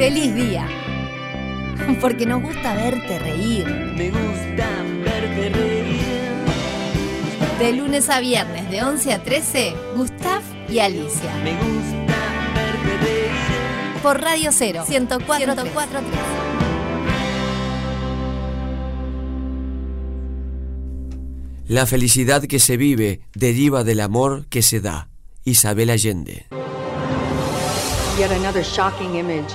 Feliz día. Porque nos gusta verte reír. Me gusta verte reír. De lunes a viernes, de 11 a 13, Gustav y Alicia. Me gusta verte reír. Por Radio 0, 104, La felicidad que se vive deriva del amor que se da. Isabel Allende. Yet another shocking image.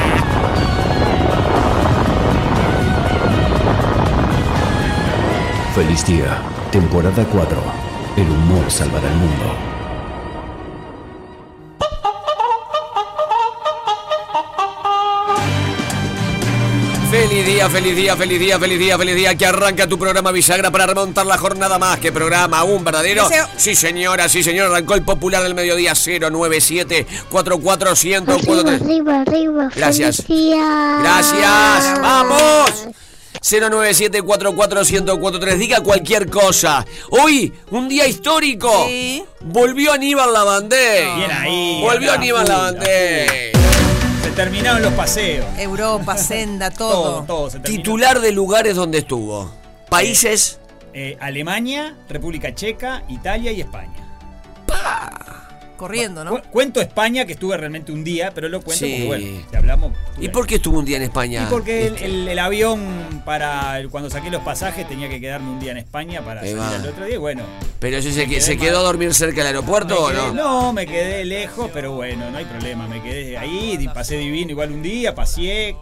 Feliz día, temporada 4. El humor salvará el mundo. Feliz día, feliz día, feliz día, feliz día, feliz día. Que arranca tu programa Bisagra para remontar la jornada más. que programa? ¿Un verdadero? Deseo. Sí, señora, sí, señor. Arrancó el popular del mediodía 097 44143. Arriba, arriba. Gracias. feliz día. Gracias. ¡Vamos! 097 44143 Diga cualquier cosa. Hoy, un día histórico. Sí. Volvió Aníbal Lavandé. Bien ahí. Volvió a Aníbal Lavandé. Se terminaron los paseos. Europa, senda, Todo, todo. todo. Se. Titular de lugares donde estuvo. Países. Eh, Alemania, República Checa, Italia y España. Corriendo, ¿no? Cu- Cuento España, que estuve realmente un día, pero lo cuento Sí. porque, bueno, si hablamos. ¿Y por qué estuvo un día en España? Y porque el, el- el avión para el- cuando saqué los pasajes tenía que quedarme un día en España para salir al otro día. y Bueno, ¿Pero se, quedé quedó a dormir cerca del aeropuerto o no? No, me quedé lejos, pero bueno, no hay problema. Me quedé ahí, pasé divino igual un día, paseé,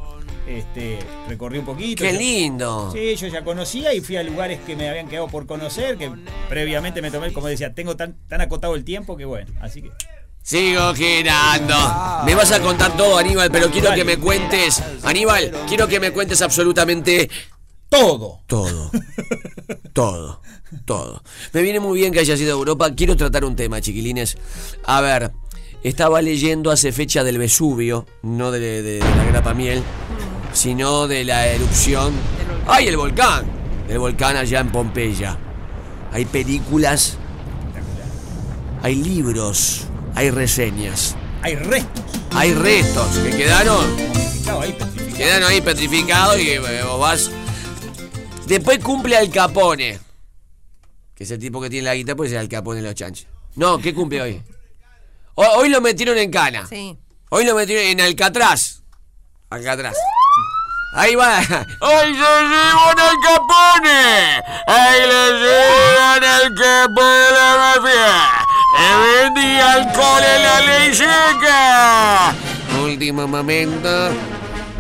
este, recorrí un poquito. ¡Qué Yo- lindo! Sí, yo ya conocía y fui a lugares que me habían quedado por conocer, que previamente me tomé, como decía, tengo tan, tan acotado el tiempo que bueno, así que... Sigo girando. Me vas a contar todo, Aníbal, pero quiero que me cuentes. Aníbal, quiero que me cuentes absolutamente Todo. todo. Todo. Todo. Me viene muy bien que hayas ido a Europa. Quiero tratar un tema, chiquilines. A ver, estaba leyendo hace fecha del Vesubio, no de, de- de la grapa miel, sino de la erupción. ¡Ay, el volcán! El volcán allá en Pompeya. Hay películas, hay libros, hay reseñas, Hay restos. hay restos que quedaron ahí, petrificados. Quedan ahí petrificados y eh, vos vas. Después cumple Al Capone. Que es el tipo que tiene la guitarra, pues es Al Capone de los chanchos. No, ¿qué cumple hoy? Hoy, hoy lo metieron en cana. Sí. Hoy lo metieron en Alcatraz. Alcatraz. Ahí va. ¡Hoy se llevan al Capone! ¡Ahí le llevan al Capone de la mafia! ¡Que vendía alcohol en la ley seca! Último momento.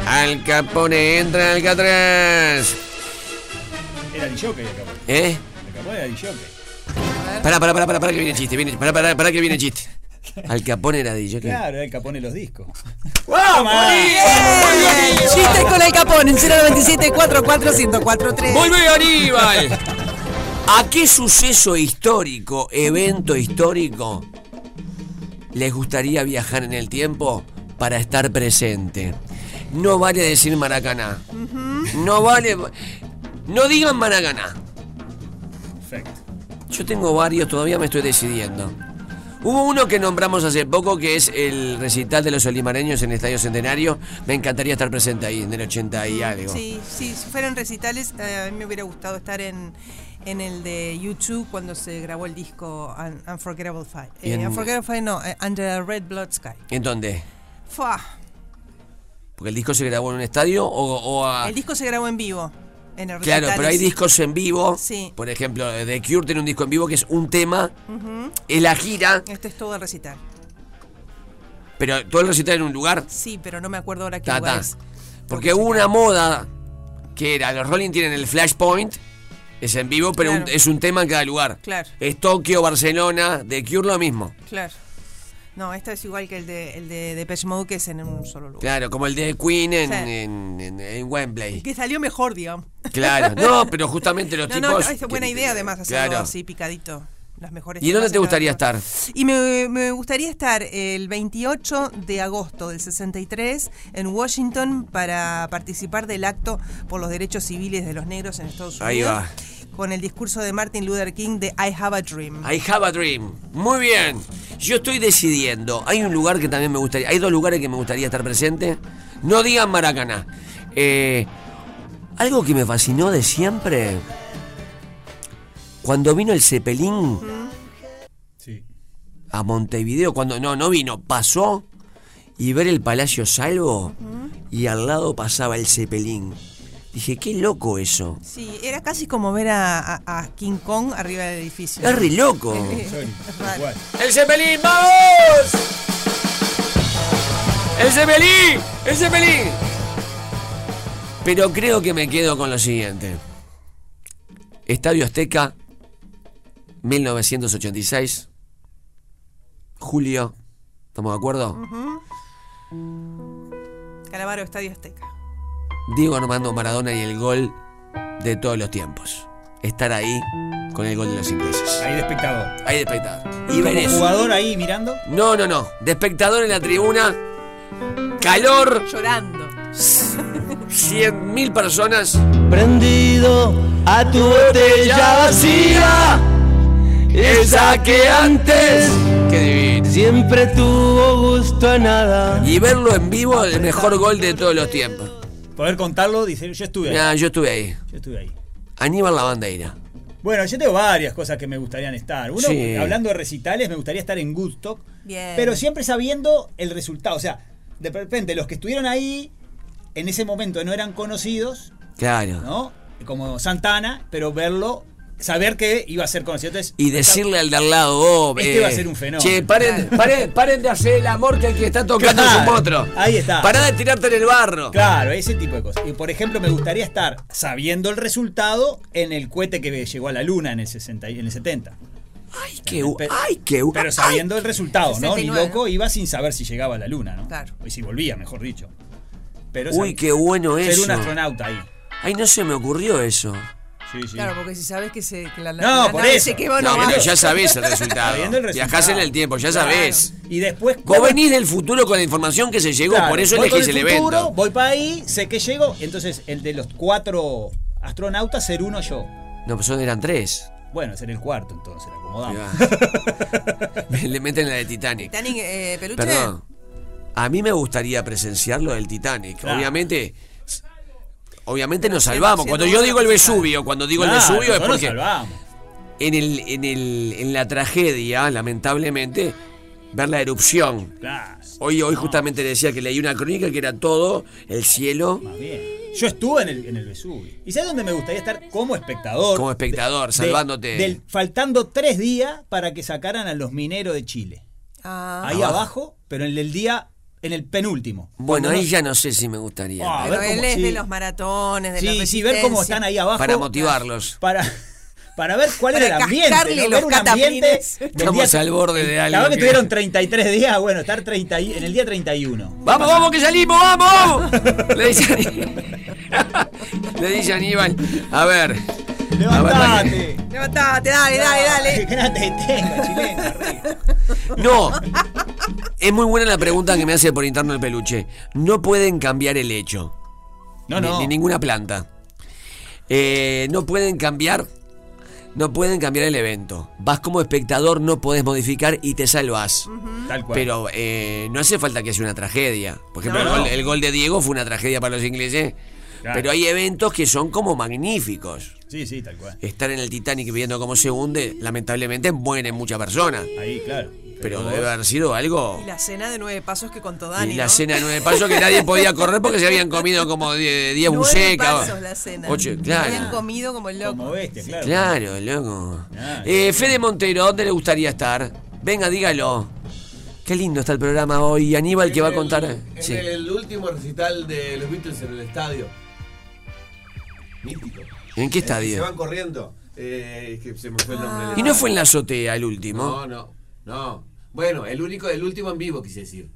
Al Capone entra al Catrás. Era el jockey el Capone. ¿Eh? El Capone era el jockey. Pará, pará, pará, pará, pará que viene el chiste. Viene, pará, pará, pará que viene el chiste. Al Capone era DJ. Claro, era el Capone los discos. Chistes con el capón en 097 44 1043 ¡Volvé Aníbal! ¿A qué suceso histórico, evento histórico, les gustaría viajar en el tiempo para estar presente? No vale decir Maracaná. No vale. No digan Maracaná. Perfecto. Yo tengo varios, todavía me estoy decidiendo. Hubo uno que nombramos hace poco que es el recital de los olimareños en el Estadio Centenario. Me encantaría estar presente ahí, en el 80 y algo. Sí, sí, si fueran recitales, eh, a mí me hubiera gustado estar en, en el de YouTube cuando se grabó el disco Un- Unforgettable Fight. En- Unforgettable Fight no, eh, Under Red Blood Sky. ¿En dónde? Fua, ¿Porque el disco se grabó en un estadio o, o a.? El disco se grabó en vivo. Claro, pero hay discos en vivo. Sí. Por ejemplo, The Cure tiene un disco en vivo que es un tema. Ujú. Es la gira, Este es todo el recital. pero todo el recital en un lugar. Sí, pero no me acuerdo ahora qué Ta, lugar ta. es. Porque hubo una moda que era, los Rolling tienen el Flashpoint, es en vivo, pero un- es un tema en cada lugar. Claro. Es Tokio, Barcelona, The Cure lo mismo. Claro. No, esta es igual que el de, el de Depeche Mode, que es en un solo lugar. Claro, como el de Queen en, en- en- en Wembley. Que salió mejor, digamos. Claro, no, pero justamente los No, tipos. no, es buena idea además hacerlo Claro. así picadito. Las mejores ¿Y dónde te gustaría estar? Y me, me gustaría estar el 28 de agosto del 63 en Washington para participar del acto por los derechos civiles de los negros en Estados Unidos. Ahí va. Con el discurso de Martin Luther King de I Have a Dream. I have a dream. Muy bien. Yo estoy decidiendo. Hay un lugar que también me gustaría. Hay dos lugares que me gustaría estar presente. No digan Maracaná. Eh, algo que me fascinó de siempre. Cuando vino el Cepelín Sí. a Montevideo, cuando no, no vino, pasó y ver el Palacio Salvo y al lado pasaba el Cepelín. Dije, qué loco eso. Sí, era casi como ver a, a- a King Kong arriba del edificio. Es re loco. ¡El Cepelín, vamos! ¡El Cepelín! ¡El Cepelín! Pero creo que me quedo con lo siguiente. Estadio Azteca, 1986. Julio. ¿Estamos de acuerdo? Calamaro, Estadio Azteca. Diego Armando Maradona y el gol de todos los tiempos. Estar ahí con el gol de los ingleses. Ahí de espectador. Ahí de espectador. Y ¿Y ver como eso. jugador ahí mirando? No, no, no. De espectador en la tribuna. Calor. Llorando. 100.000 personas. Prendido a tu botella vacía, esa que antes Qué divino. siempre tuvo gusto a nada. Y verlo en vivo, el mejor gol de todos los tiempos. Poder contarlo, dice, yo estuve ahí. Nah, yo estuve ahí. Yo estuve ahí. Aníbal la bandeira. Bueno, yo tengo varias cosas que me gustarían estar. Uno, Sí. hablando de recitales, me gustaría estar en Woodstock, Bien. pero siempre sabiendo el resultado. O sea, de repente los que estuvieron ahí en ese momento no eran conocidos, Claro. ¿no? Como Santana, pero verlo, saber que iba a ser conocido. Entonces, Y decirle al de al lado, oh, Este va a ser un fenómeno. Che, paren, paren, paren de hacer el amor que el que está tocando Claro, es un potro. ahí está. Pará de tirarte en el barro. Claro, ese tipo de cosas. Y por ejemplo, me gustaría estar sabiendo el resultado en el cohete que llegó a la luna en el 60 y- en el 70. Ay, qué, ay, qué, Pero sabiendo el resultado, ¿no? Ni 69, loco iba sin saber si llegaba a la luna, ¿no? Claro. Y si volvía, mejor dicho. Pero Uy, qué bueno ser eso. un astronauta ahí. Ay, no se me ocurrió eso. Sí, sí. Claro, porque si sabes que, se, que la, No, la por nave eso. se No, no, pero va. ya sabés el resultado. El resultado. Viajás en el tiempo, ya Claro. sabés. Y después. Vos venís del futuro con la información que se llegó, Claro, por eso voy elegís con el futuro, evento. Voy para ahí, sé que llego. Entonces, el de los cuatro astronautas, ser uno yo. No, pues son eran tres. Bueno, ser el cuarto, entonces, acomodamos. Me- Le meten la de Titanic. Titanic, eh, peluche. Perdón. A mí me gustaría presenciar lo del Titanic. Claro. Obviamente. Obviamente nos salvamos. Cuando yo digo el Vesubio, cuando digo el Vesubio es porque salvamos. en, el, en, el, en la tragedia, lamentablemente, ver la erupción. Claro. Hoy, hoy justamente decía que leí una crónica que era todo el cielo Más bien. Yo estuve en el, en el Vesubio. ¿Y sabes dónde me gustaría estar? Como espectador. como espectador, salvándote. del- faltando tres días para que sacaran a los mineros de Chile. Ah, Ahí Abajo. abajo, pero en el día en el penúltimo. Bueno, ahí no- ya no sé si me gustaría. Ah, Pero él cómo- es sí. de los maratones, de la Sí, sí, ver cómo están ahí abajo. Para motivarlos. Para, para ver cuál Para era el ambiente. ¿no? Ver un ambiente Estamos al borde de algo La verdad que que- tuvieron 33 días, bueno, estar 30 y- en el día 31. ¡Vamos, vamos, que salimos, vamos! Le dice Aníbal. Le dice Aníbal. A ver. ¡Levantate! Levantate, dale, dale, dale. Que no te detenga, chilena. arriba. No. Es muy buena la pregunta que me hace por interno el peluche. No pueden cambiar el hecho. No, Ni- no. Ni, ninguna planta. Eh, no pueden cambiar. No pueden cambiar el evento. Vas como espectador, no podés modificar y te salvas. Tal cual. Pero eh, no hace falta que sea una tragedia. Por ejemplo, No, el, no. gol, el gol de Diego fue una tragedia para los ingleses. Claro. Pero hay eventos que son como magníficos. Sí, sí, tal cual. Estar en el Titanic viendo cómo se hunde, lamentablemente mueren muchas personas. Ahí, claro. Pero debe haber sido algo. Y la cena de nueve pasos que contó Dani. Y la ¿no? cena de nueve pasos que nadie podía correr porque se habían comido como 10 Nueve bucecas. pasos la cena. Ocho, Habían claro. comido como el loco. Como bestia, claro. Claro, loco. Ah, Eh, Fede Montero, ¿dónde le gustaría estar? Venga, dígalo. Qué lindo está el programa hoy. Aníbal que va a contar. En Sí. el último recital de los Beatles en el estadio. Mítico. ¿En qué El que Se estadio? van corriendo. Eh, que se me fue el nombre. del Y no fue en la estadio. azotea el último. No, no, no. Bueno, el único, el último en vivo, quise decir.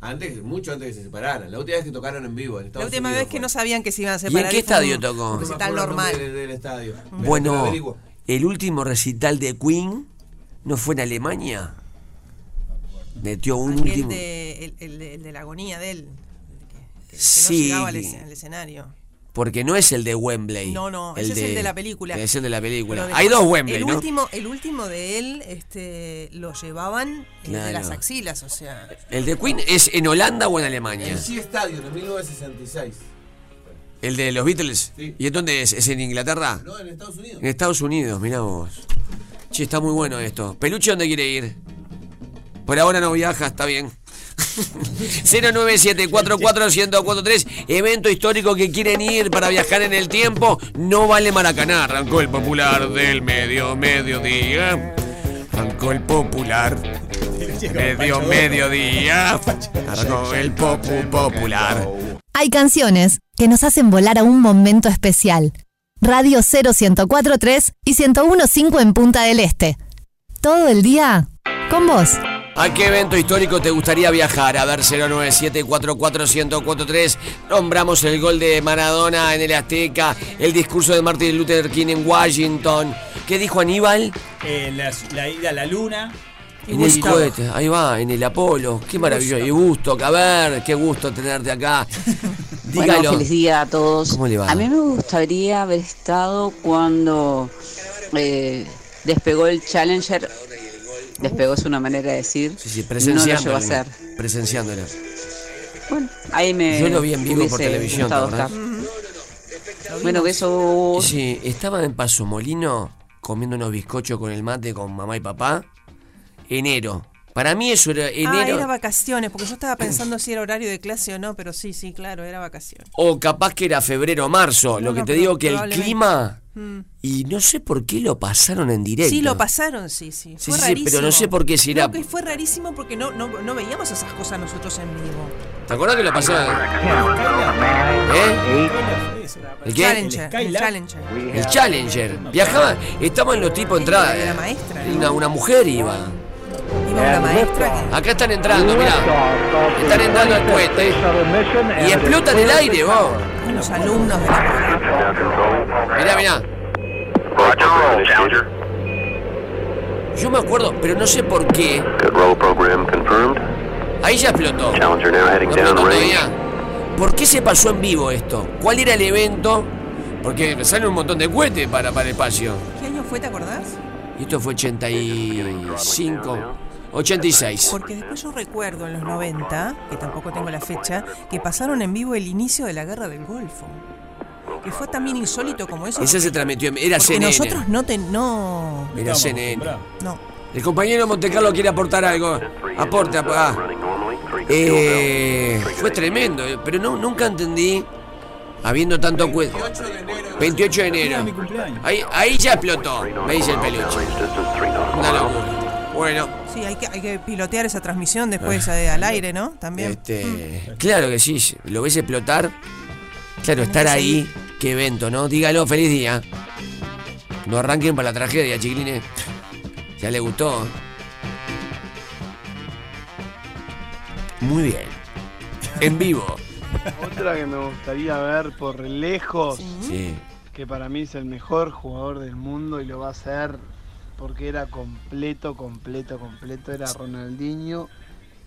Antes, mucho antes que se separaran. La última vez que tocaron en vivo en La última Unidos vez que no sabían que se iban a ¿Y separar. en qué estadio tocó? Recital normal. Del, del estadio. Bueno, el último recital de Queen no fue en Alemania. Metió un Aquel último. de, el, el de, el de la agonía de él. Que, que- Sí. no llegaba al escenario. Porque no es el de Wembley. No, no, ese es el de la película. Es el de la película. Hay dos Wembley, el ¿no? Último, el último de él este, lo llevaban eh, de Claro. las axilas, o sea. ¿El de Queen es en Holanda o en Alemania? El Sea Stadium en 1966. ¿El de los Beatles? Sí. ¿Y en dónde es? ¿Es en Inglaterra? No, en Estados Unidos. En Estados Unidos, mirá vos. Che, está muy bueno esto. ¿Peluche dónde quiere ir? Por ahora no viaja, está bien. 097441043 Evento histórico que quieren ir para viajar en el tiempo. No vale Maracaná. Arrancó el popular del medio mediodía. Arrancó el popular. Medio mediodía. Arrancó el popu popular. Hay canciones que nos hacen volar a un momento especial. Radio 0143 y 1015 en Punta del Este. Todo el día con vos. ¿A qué evento histórico te gustaría viajar? A ver, 097441043. Nombramos el gol de Maradona en el Azteca, el discurso de Martin Luther King en Washington. ¿Qué dijo Aníbal? Eh, la, la ida a la luna. En el cohete, ahí va, en el Apolo. Qué maravilloso. Y gusto, a ver, qué gusto tenerte acá. Bueno, Dígalo. feliz día a todos. ¿Cómo le va? A mí me gustaría haber estado cuando eh, despegó el Challenger. Despegó es una manera de decir. Sí, sí, no lo a hacer. Presenciándolo. Bueno, ahí me. Yo lo vi en vivo por televisión, estar. Bueno, besos. Sí, estaba en Paso Molino comiendo unos bizcochos con el mate con mamá y papá. Enero. Para mí eso era Ah, enero. era vacaciones, porque yo estaba pensando si era horario de clase o no, pero sí, sí, claro, era vacaciones. O capaz que era febrero o marzo. lo que no, te digo que el clima. Mm. Y no sé por qué lo pasaron en directo. Sí, lo pasaron, sí, sí. Sí, Fue sí, sí, rarísimo. pero no sé por qué si era- Creo que fue rarísimo porque no, no, no veíamos esas cosas nosotros en vivo. ¿Te acuerdas que lo pasaron? ¿Eh? ¿El qué? Challenger, el Challenger. El Challenger. Viajaban, estaban los tipos entrada. La maestra. Una, una mujer iba. Iba una maestra que... Acá están entrando, mirá. Están entrando al cohete. Y explotan el aire, vos. Los alumnos de la Mirá, mirá. Yo me acuerdo, pero no sé por qué. Ahí ya explotó. No explotó todavía. ¿Por qué se pasó en vivo esto? ¿Cuál era el evento? Porque salen un montón de cohetes para, para el espacio. ¿Qué año fue, te acordás? Y esto fue 85, 86. Porque después yo recuerdo en los 90, que tampoco tengo la fecha, que pasaron en vivo el inicio de la guerra del Golfo. Que fue también insólito como eso. Ese se transmitió, en- era Porque CNN. nosotros no te, no... Era CNN. No. El compañero Montecarlo quiere aportar algo. Aporte, ap- ah. Eh, fue tremendo, eh, pero no, nunca entendí, habiendo tanto cuento. 28 de enero. Ahí, ahí ya explotó, me dice el peluche. Una locura. Bueno. Sí, hay que, hay que pilotear esa transmisión después eh, al aire, ¿no? También. Este, claro que sí, lo ves explotar. Claro, estar ahí, qué evento, ¿no? Dígalo, feliz día. No arranquen para la tragedia, chiquilines. Ya le gustó. Muy bien. En vivo. Otra que me gustaría ver por lejos, Sí. que para mí es el mejor jugador del mundo y lo va a ser porque era completo, completo, completo, era Ronaldinho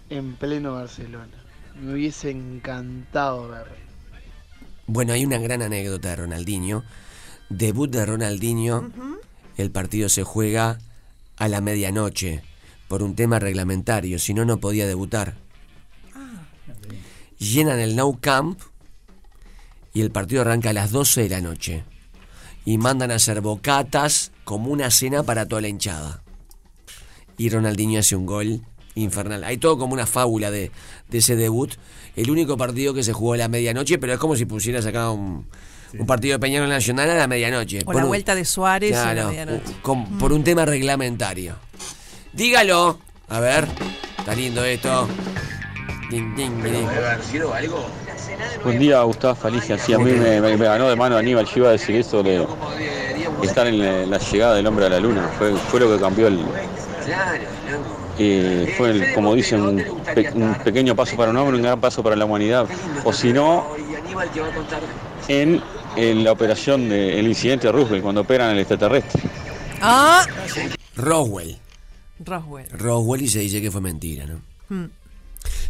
en pleno Barcelona. Me hubiese encantado verlo. Bueno, hay una gran anécdota de Ronaldinho. Debut de Ronaldinho. El partido se juega a la medianoche por un tema reglamentario, si no, no podía debutar. Llenan el Nou Camp y el partido arranca a las 12 de la noche. Y mandan a hacer bocatas como una cena para toda la hinchada. Y Ronaldinho hace un gol infernal. Hay todo como una fábula de, de ese debut. El único partido que se jugó a la medianoche, pero es como si pusieras acá un, un partido de Peñarol Nacional a la medianoche. O Por la un- vuelta de Suárez a la medianoche. con- por un tema reglamentario. Dígalo. A ver, está lindo esto. Ding. Buen día, Gustavo Falicia. Sí, a mí me, me- me ganó de mano Aníbal. Yo iba a decir eso de estar en la, la llegada del hombre a la luna. Fue, fue lo que cambió el. eh, fue, el- como dicen, un, pe- un pequeño paso para un hombre, un gran paso para la humanidad. O si no, en, en la operación del incidente de Roosevelt, cuando operan al extraterrestre. Ah, Roswell. Roswell. Roswell y se dice que fue mentira, ¿no? Hmm.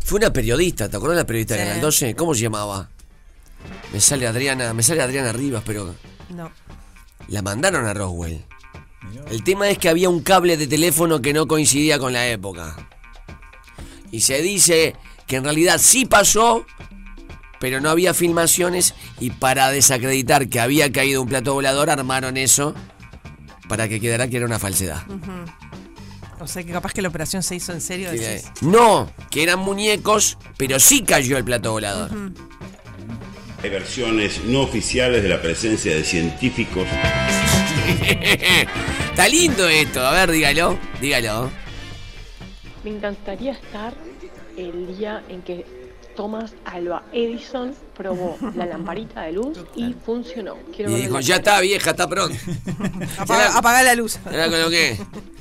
Fue una periodista, ¿te acuerdas de la periodista de Sí. Canal 12? ¿Cómo se llamaba? Me sale Adriana, me sale Adriana Rivas, pero No. la mandaron a Roswell. El tema es que había un cable de teléfono que no coincidía con la época. Y se dice que en realidad sí pasó, pero no había filmaciones y para desacreditar que había caído un plato volador armaron eso para que quedara que era una falsedad. O sea que capaz que la operación se hizo en serio. Sí, decís. No, que eran muñecos, pero sí cayó el plato volador. Hay versiones no oficiales de la presencia de científicos. Está lindo esto, a ver, dígalo, dígalo. Me encantaría estar el día en que Thomas Alba Edison probó la lamparita de luz y funcionó. Quiero Y dijo, ya está vieja, está pronto. Apaga, apaga la luz. Era con lo que.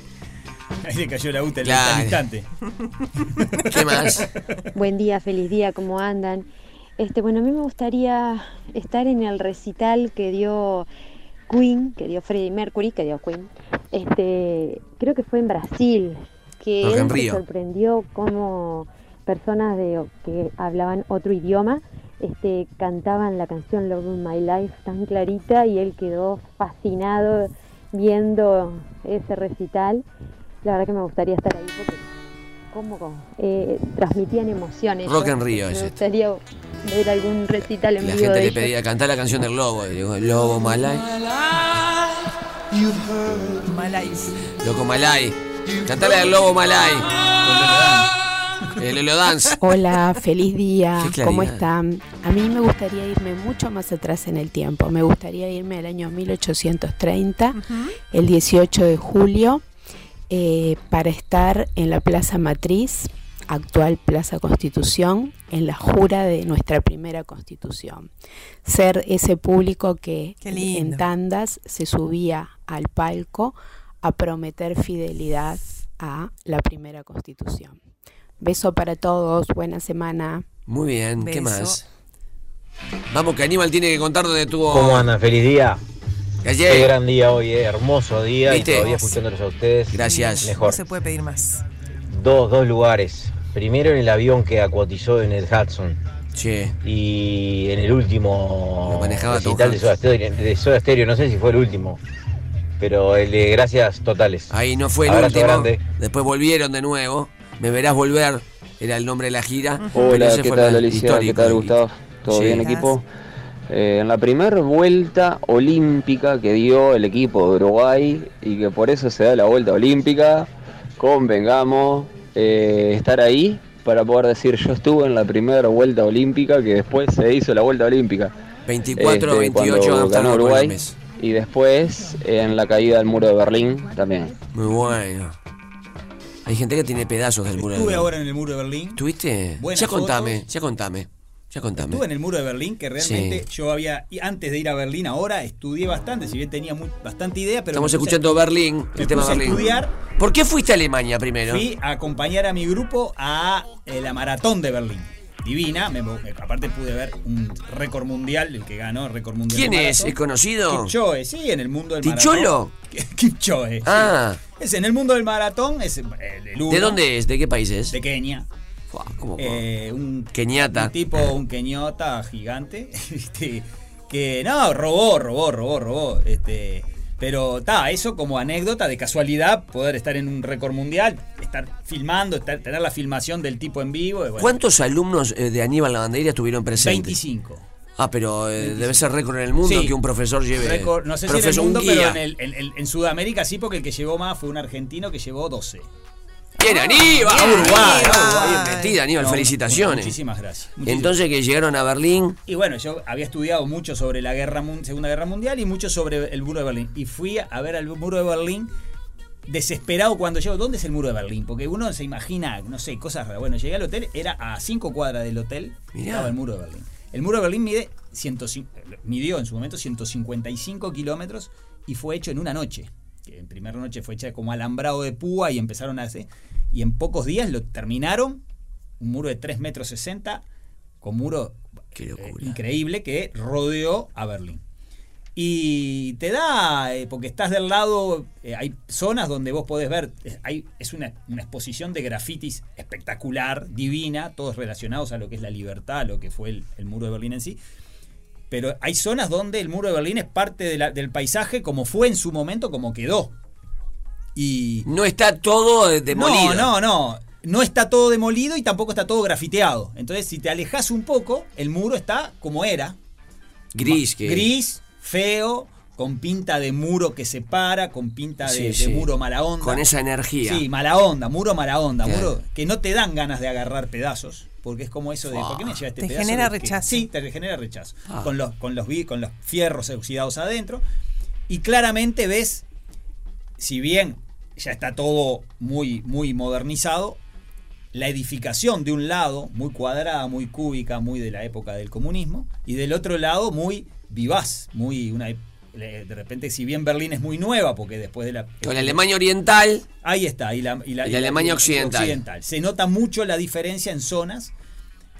Ahí le cayó la UTA Claro. al instante. ¿Qué más? Buen día, feliz día, ¿cómo andan? Este, bueno, a mí me gustaría estar en el recital que dio Queen, que dio Freddie Mercury, que dio Queen. Este, creo que fue en Brasil, que él en se Rio. sorprendió como personas de que hablaban otro idioma este, cantaban la canción Love of My Life tan clarita y él quedó fascinado viendo ese recital. La verdad que me gustaría estar ahí porque como eh, transmitían emociones. Rock en Rio Me es este. gustaría ver algún recital en La vivo gente de le ellos. pedía cantar la canción del lobo. Y digo, lobo malay. Malay. Loco malay. Cantala del lobo malay. El Lolo Dance. Hola, feliz día. ¿Cómo están? A mí me gustaría irme mucho más atrás en el tiempo. Me gustaría irme al año 1830, el 18 de julio, eh, para estar en la Plaza Matriz, actual Plaza Constitución, en la jura de nuestra primera Constitución. Ser ese público que en tandas se subía al palco a prometer fidelidad a la primera Constitución. Beso para todos, buena semana. Muy bien, ¿qué más? Vamos, que Aníbal tiene que contar dónde estuvo. ¿Cómo andan? Feliz día. Calle. Qué gran día hoy, eh. hermoso día ¿Viste? y todavía escuchándolos a ustedes. Gracias. No Mejor. se puede pedir más. Dos, dos lugares. Primero en el avión que acuatizó en el Hudson. Sí. Y en el último recital de. Soda, Stereo, de Soda Stereo, no sé si fue el último. Pero el de gracias totales. Ahí no fue el Abrazo último. grande. Después volvieron de nuevo. Me verás volver. Era el nombre de la gira. pero Hola, ese ¿qué fue tal el Alicia? ¿Qué tal Gustavo? ¿Todo Sí. bien equipo? Eh, en la primera vuelta olímpica que dio el equipo de Uruguay y que por eso se da la vuelta olímpica, convengamos eh, estar ahí para poder decir yo estuve en la primera vuelta olímpica que después se hizo la vuelta olímpica. 24, Este, 28 cuando Amsterdam ganó Uruguay y después en la caída del muro de Berlín también. Muy bueno. Hay gente que tiene pedazos del muro de Estuve Berlín. ahora en el muro de Berlín. ¿Tuviste? Buenas Ya contame, fotos. ya contame. Ya contame. Estuve en el muro de Berlín, que realmente Sí. yo había, antes de ir a Berlín ahora, estudié bastante, si bien tenía muy- bastante idea, pero... Estamos escuchando Berlín, el tema Berlín. estudiar. ¿Por qué fuiste a Alemania primero? Fui a acompañar a mi grupo a eh, la maratón de Berlín. Divina, me- me- aparte pude ver un récord mundial, el que ganó el récord mundial. ¿Quién es? ¿Es conocido? Kipchoge, sí, en el mundo del ¿Ticholo? maratón. Kipchoge. sí. Ah. Es en el mundo del maratón, es el, el uno. ¿De dónde es? ¿De qué país es? De Kenia. Fua, ¿cómo- Eh, un, un tipo, un keñota gigante, este, que no, robó, robó, robó, robó. Este, pero está, eso como anécdota de casualidad, poder estar en un récord mundial, estar filmando, estar- tener la filmación del tipo en vivo. bueno, ¿Cuántos alumnos eh, de Aníbal Lavandería estuvieron presentes? 25. Ah, pero eh, debe ser récord en el mundo Sí. que un profesor lleve. Récord, no sé si en el mundo, pero en, el- en- en Sudamérica sí, porque el que llevó más fue un argentino que llevó 12. Bien, Aníbal. Bien, Uruguay. Aníbal. Bien metida, Aníbal. No, felicitaciones. muchísimas gracias. Muchísimas Entonces que llegaron a Berlín. Y bueno, yo había estudiado mucho sobre la guerra, Segunda Guerra Mundial y mucho sobre el muro de Berlín. Y fui a ver el muro de Berlín desesperado cuando llego. ¿Dónde es el muro de Berlín? Porque uno se imagina, no sé, cosas raras. Bueno, llegué al hotel, era a cinco cuadras del hotel, Mirá. estaba el muro de Berlín. El muro de Berlín mide 105 midió en su momento 155 kilómetros y fue hecho en una noche. Que en primera noche fue hecha como alambrado de púa y empezaron a hacer. Y en pocos días lo terminaron. Un muro de 3 metros 60 con muro eh, increíble que rodeó a Berlín. Y te da, eh, porque estás del lado, eh, hay zonas donde vos podés ver, hay, es una, una exposición de grafitis espectacular, divina, todos relacionados a lo que es la libertad, a lo que fue el, el muro de Berlín en sí. Pero hay zonas donde el muro de Berlín es parte de la- del paisaje como fue en su momento, como quedó. Y No está todo demolido. no, no, no. No está todo demolido y tampoco está todo grafiteado. Entonces, si te alejas un poco, el muro está como era. Gris, que. Gris, feo, con pinta de muro que separa, con pinta de, Sí, de sí. muro mala onda. Con esa energía. Sí, mala onda, muro mala onda, Claro. muro que no te dan ganas de agarrar pedazos. Porque es como eso de, ¿por qué me lleva este Te pedazo? genera de que-?" rechazo. Sí, te genera rechazo. Ah. Con, los, con, los, con los fierros oxidados adentro. Y claramente ves, si bien ya está todo muy, muy modernizado, la edificación de un lado, muy cuadrada, muy cúbica, muy de la época del comunismo, y del otro lado muy vivaz, muy una de repente si bien Berlín es muy nueva porque después de la Con la Alemania Oriental. ahí está y la, y la- Y la Alemania occidental. se nota mucho la diferencia en zonas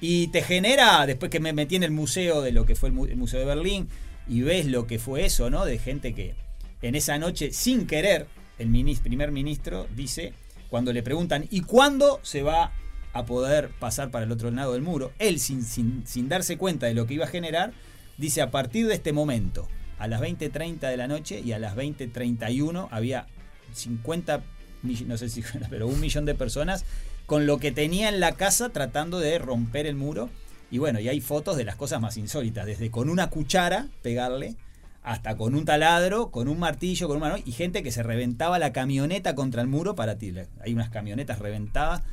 y te genera después que me metí en el museo de lo que fue el, mu- el museo de Berlín y ves lo que fue eso no de gente que en esa noche sin querer el primer ministro dice cuando le preguntan y cuándo se va a poder pasar para el otro lado del muro él sin, sin, sin darse cuenta de lo que iba a generar dice a partir de este momento a las 20.30 de la noche y a las 20.31 había 50 mill- no sé si pero un millón de personas con lo que tenía en la casa tratando de romper el muro y bueno y hay fotos de las cosas más insólitas desde con una cuchara pegarle hasta con un taladro, con un martillo, con un mano y gente que se reventaba la camioneta contra el muro para tirar. Hay unas camionetas reventadas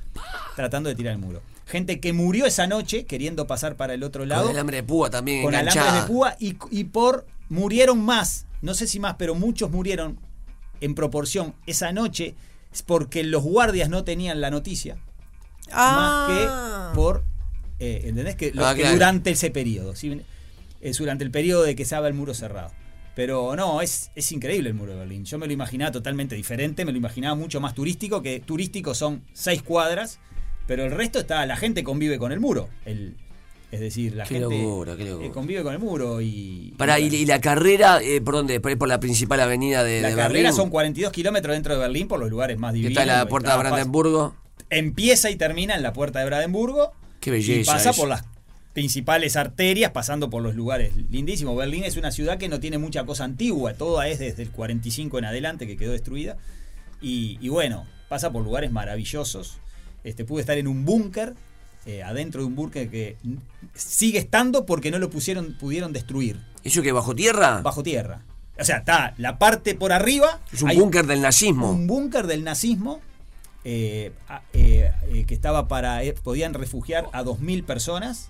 tratando de tirar el muro. Gente que murió esa noche queriendo pasar para el otro lado Con alambre de púa también. con enganchada. alambres de púa y, y por murieron más, no sé si más, pero muchos murieron en proporción esa noche es porque los guardias no tenían la noticia Ah. más que por eh, ¿entendés? que, Ah, que claro. durante ese periodo ¿sí? es durante el periodo de que estaba el muro cerrado pero no, es, es increíble el muro de Berlín. Yo me lo imaginaba totalmente diferente, me lo imaginaba mucho más turístico, que turístico son seis cuadras, pero el resto está, la gente convive con el muro. El, es decir, la Qué gente locura, qué locura. eh, convive con el muro y... Pará, y la carrera, eh, ¿por dónde? ¿Por, la principal avenida de, la de carrera Berlín? son 42 kilómetros dentro de Berlín por los lugares más divinos. está la porque puerta de. Brandenburgo. Empieza y termina en la puerta de Brandenburgo. Qué belleza Y pasa por las principales arterias, pasando por los lugares lindísimos. Berlín es una ciudad que no tiene mucha cosa antigua, toda es desde el 45 en adelante que quedó destruida. Y, y bueno, pasa por lugares maravillosos. Este, pude estar en un búnker, eh, adentro de un búnker que sigue estando porque no lo pusieron, pudieron destruir. ¿Eso que bajo tierra? Bajo tierra. O sea, está la parte por arriba. Es un búnker del nazismo. Un búnker del nazismo eh, eh, que estaba para. podían refugiar a 2.000 personas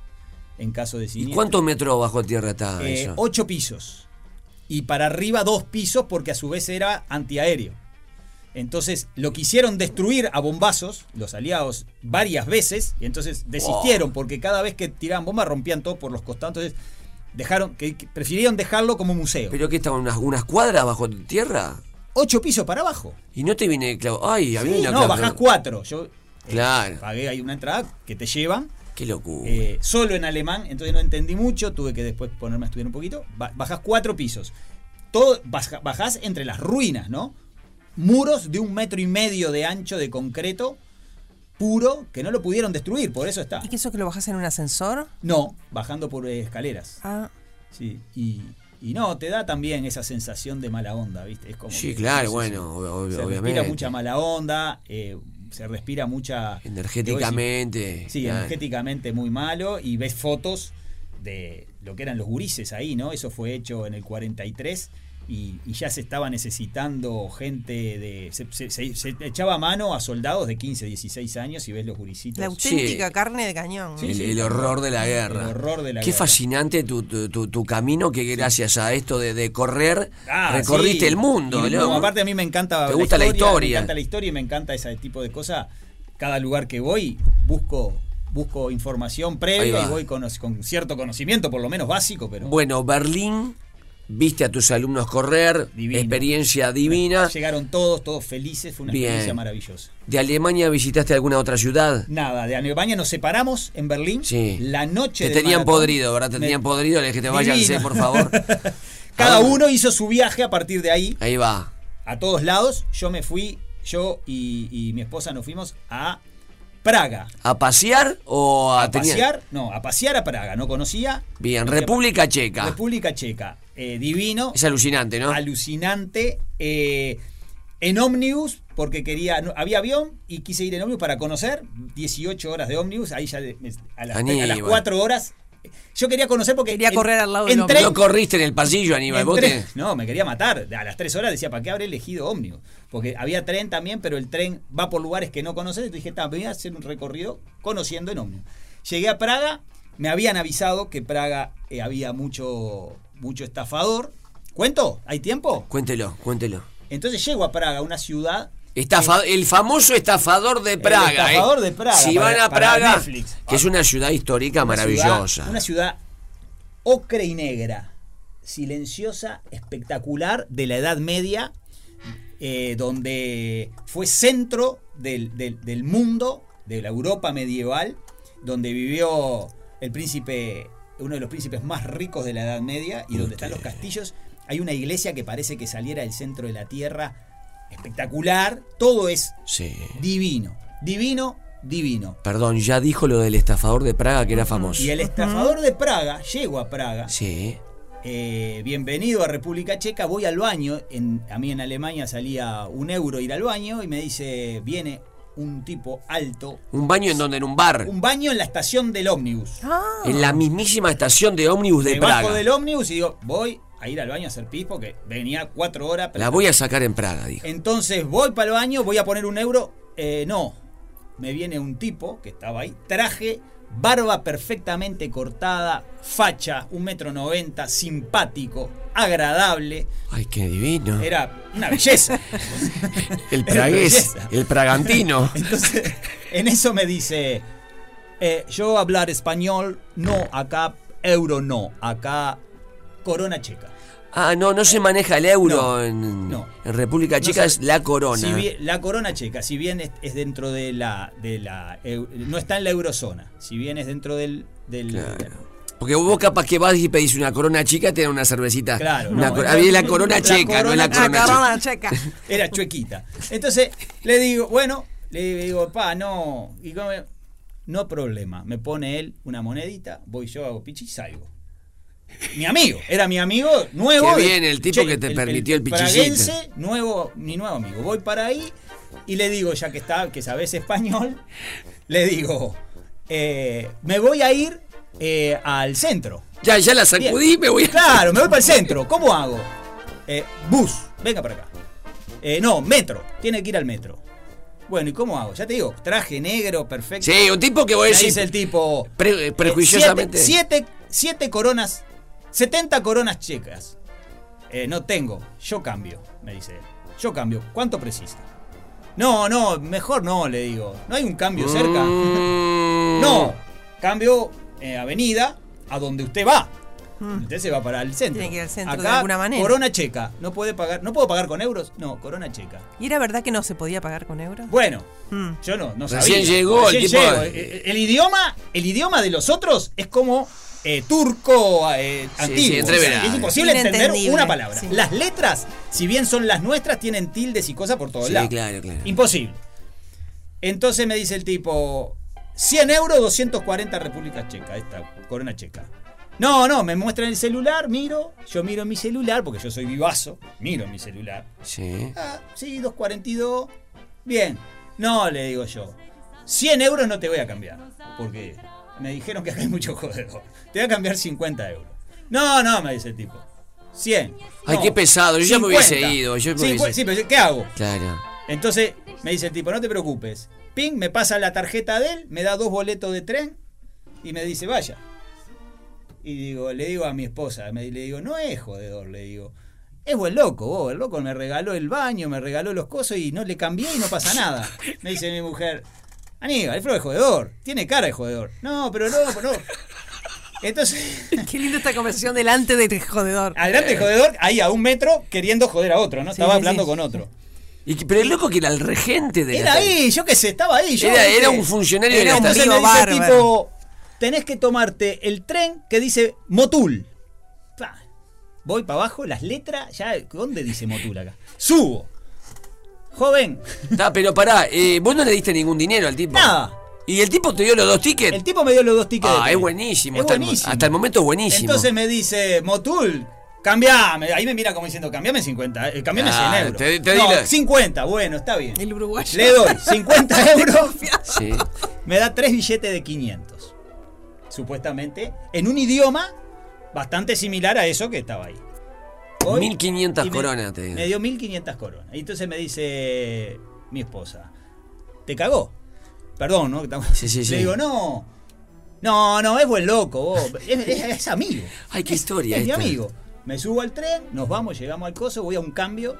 en caso de ¿Y siniestro. cuántos metros bajo tierra está eso? ocho pisos. Y para arriba dos pisos porque a su vez era antiaéreo. Entonces lo quisieron destruir a bombazos, los aliados, varias veces, y entonces desistieron, porque cada vez que tiraban bombas rompían todo por los costados. Entonces dejaron, que, que prefirieron dejarlo como museo. ¿Pero que estaban unas, unas cuadras bajo tierra? Ocho pisos para abajo. Y no te viene claro. Ay, a mí Sí, una no, bajás cuatro. Yo eh, Claro. pagué ahí una entrada que te llevan. Qué locura. eh, solo en alemán, entonces no entendí mucho, tuve que después ponerme a estudiar un poquito. Ba- Bajás cuatro pisos. Todo, bajás entre las ruinas, ¿no? Muros de un metro y medio de ancho de concreto puro que no lo pudieron destruir, por eso está. ¿Y que eso que lo bajas en un ascensor? No, bajando por escaleras. Ah. Sí, y, y no, te da también esa sensación de mala onda, ¿viste? Es como Sí, claro, bueno, ob- ob- se respira mucha mala onda, eh, se respira mucha... Energéticamente. Sí, claro. energéticamente muy malo y ves fotos de lo que eran los gurises ahí, ¿no? Eso fue hecho en el 43 y, y ya se estaba necesitando gente de... Se, se- se- se echaba mano a soldados de 15, 16 años y ves los gurisitos. La auténtica carne de cañón. el, el horror de la guerra. El horror de la Qué guerra. fascinante tu, tu, tu- tu camino que gracias a esto de, de correr Ah, recorriste sí. el mundo. Y, ¿no? no, aparte a mí me encanta Te gusta la historia. Me encanta la historia y me encanta ese tipo de cosas. Cada lugar que voy busco busco información previa y voy con, con cierto conocimiento, por lo menos básico, pero Bueno, Berlín, viste a tus alumnos correr, experiencia divina. llegaron todos, todos felices, fue una Bien. experiencia maravillosa. ¿De Alemania visitaste alguna otra ciudad? Nada, de Alemania nos separamos en Berlín. Sí. La noche Te del tenían maratón. podrido, ¿verdad? Te Me- tenían podrido, le dije te váyanse, por favor. Cada uno hizo su viaje a partir de ahí. Ahí va. a todos lados. Yo me fui, yo y, y mi esposa nos fuimos a Praga. ¿A pasear o a, A pasear, no, a pasear a Praga. No conocía. Bien, República Checa. República Checa. Eh, divino. Es alucinante, ¿no? Alucinante. eh, en ómnibus, porque quería. no, había avión y quise ir en ómnibus para conocer. 18 horas de ómnibus. Ahí ya me- a, las, a las Aníbal. 4 horas. Yo quería conocer porque. Quería correr al lado del en ómnibus. No corriste en el pasillo, Aníbal. ¿vos Entré- te- No, me quería matar. A las 3 horas decía, ¿para qué habré elegido ómnibus? Porque había tren también, pero el tren va por lugares que no conoces. Entonces dije, "Ta, voy a hacer un recorrido conociendo en ómnibus. Llegué a Praga, me habían avisado que Praga eh, había mucho, mucho estafador. ¿Cuento? ¿Hay tiempo? Cuéntelo, cuéntelo. Entonces llego a Praga, una ciudad. Estafa- el famoso estafador de Praga. estafador ¿eh? de Praga, Si van a Praga, Netflix. que es una ciudad histórica Una maravillosa. ciudad- una ciudad ocre y negra, silenciosa, espectacular, de la Edad Media, eh, donde fue centro del, del- del mundo, de la Europa medieval, donde vivió el príncipe, uno de los príncipes más ricos de la Edad Media, y donde están los castillos. Hay una iglesia que parece que saliera del centro de la tierra, espectacular, todo es Sí. divino, divino, divino. Perdón, ya dijo lo del estafador de Praga que era famoso. Y el estafador de Praga, llego a Praga, Sí. eh, bienvenido a República Checa, voy al baño, en, a mí en Alemania salía un euro ir al baño y me dice, viene un tipo alto, Un baño en donde, en un bar. un baño en la estación del ómnibus. En la mismísima estación de ómnibus de Me bajo Praga. del ómnibus y digo, voy a ir al baño a hacer pis porque venía cuatro horas. La voy a sacar en Praga, dijo. Entonces voy para el baño, voy a poner un euro. Eh, no, me viene un tipo que estaba ahí, traje, barba perfectamente cortada, facha, un metro noventa, simpático, agradable. Ay, qué divino. Era una belleza. El pragués, el pragantino. Entonces, en eso me dice, eh, yo hablar español, no, acá euro no, acá corona checa. Ah, no, no se maneja el euro No, en, no. en República No Checa, es la corona. si bien- la corona checa, si bien es, es dentro de la, de la no está en la eurozona, si bien es dentro del, del Porque vos capaz que vas y pedís una corona chica, te dan una cervecita. Claro, Una no, cor- había la corona la checa, no es la corona- checa. checa. era chuequita. Entonces le digo, bueno, le digo, pa, no, y como, no problema, me pone él una monedita, voy yo hago pichi y salgo. Mi amigo, era mi amigo nuevo. Qué bien, el tipo que te permitió el pichicito. praguense, nuevo, mi nuevo amigo. Voy para ahí y le digo, ya que está, que sabes español, le digo, eh, me voy a ir eh, al centro. Ya, ya la sacudí, Bien. me voy a... Claro, me voy para el centro. ¿Cómo hago? Eh, bus, venga para acá. No, metro. Tiene que ir al metro. Bueno, ¿y cómo hago? Ya te digo, traje negro, perfecto. Sí, un tipo que vos Me decís- dice el tipo. Pre- prejuiciosamente. siete, siete, siete coronas, 70 coronas checas. Eh, no tengo, yo cambio, me dice él. Yo cambio. ¿Cuánto precisa? No, no, mejor no, le digo. ¿No hay un cambio cerca? Mm. No, cambio eh, avenida a donde usted va. Usted se va para el centro. Mm. Tiene que ir al centro Acá, de alguna manera. Corona checa. No puede pagar. ¿No puedo pagar con euros? No, corona checa. ¿Y era verdad que no se podía pagar con euros? Bueno, Mm. yo no, no sabía. Recién llegó el tipo llego. de- Eh, El, idioma, el idioma de los otros es como eh, turco eh, Sí, antiguo. sí. O sea, es imposible entender una palabra. sí. Las letras, si bien son las nuestras, tienen tildes y cosas por todos Sí, lados. claro, claro. Imposible. Entonces me dice el tipo, 100 euros, 240 República Checa, esta corona checa. No, no, me muestra en el celular, miro, yo miro mi celular, porque yo soy vivazo, miro mi celular. Sí. Ah, sí, 242. Bien. No, le digo yo. 100 euros no te voy a cambiar. Porque me dijeron que acá hay mucho jodedor. Te voy a cambiar 50 euros. No, no, me dice el tipo. 100. Ay, No, qué pesado. Yo ya me hubiese 50. ido. Yo me Cincu- hubiese- Sí, pero ¿qué hago? Claro. Entonces me dice el tipo, no te preocupes. Ping, me pasa la tarjeta de él, me da dos boletos de tren y me dice, vaya. Y digo, le digo a mi esposa, me, le digo, no es jodedor, le digo. Es buen loco, vos, el loco me regaló el baño, me regaló los cosos y no le cambié y no pasa nada. Me dice mi mujer, Aníbal, el Flo es jodedor, tiene cara de jodedor. No, pero no, pero no. Entonces, Qué linda esta conversación delante de jodedor. adelante el jodedor, ahí a un metro, queriendo joder a otro, ¿no? Sí, Estaba sí, hablando sí. con otro. Y que- pero el loco que era el regente de Era la ahí, yo qué sé, estaba ahí. Yo, Era- era un funcionario de la estación. dice bárbaro. tipo, tenés que tomarte el tren que dice Motul. Voy para abajo, las letras, ya, ¿dónde dice Motul acá? Subo. Joven, Está, pero pará, eh, vos no le diste ningún dinero al tipo. Nada. ¿Y el tipo te dio los dos tickets? el tipo me dio los dos tickets. Ah, es buenísimo. Es hasta, El, buenísimo. hasta el momento es buenísimo. Entonces me dice, Motul, cambiame. Ahí me mira como diciendo, cambiame 50, eh, cambiame 100 Ah, euros. te- te no, di la- 50, bueno, está bien. El uruguayo. Le doy 50 euros. Sí. me da tres billetes de 500. Supuestamente, en un idioma bastante similar a eso que estaba ahí. Voy 1500 y me- coronas te Me dio 1500 coronas. Y entonces me dice mi esposa, ¿te cagó? Perdón, ¿no? Sí, sí, sí. Le digo, no. No, no, es buen loco, vos. Es, es- es amigo. Ay, qué historia Es mi esta. amigo. Me subo al tren, nos vamos, llegamos al coso, voy a un cambio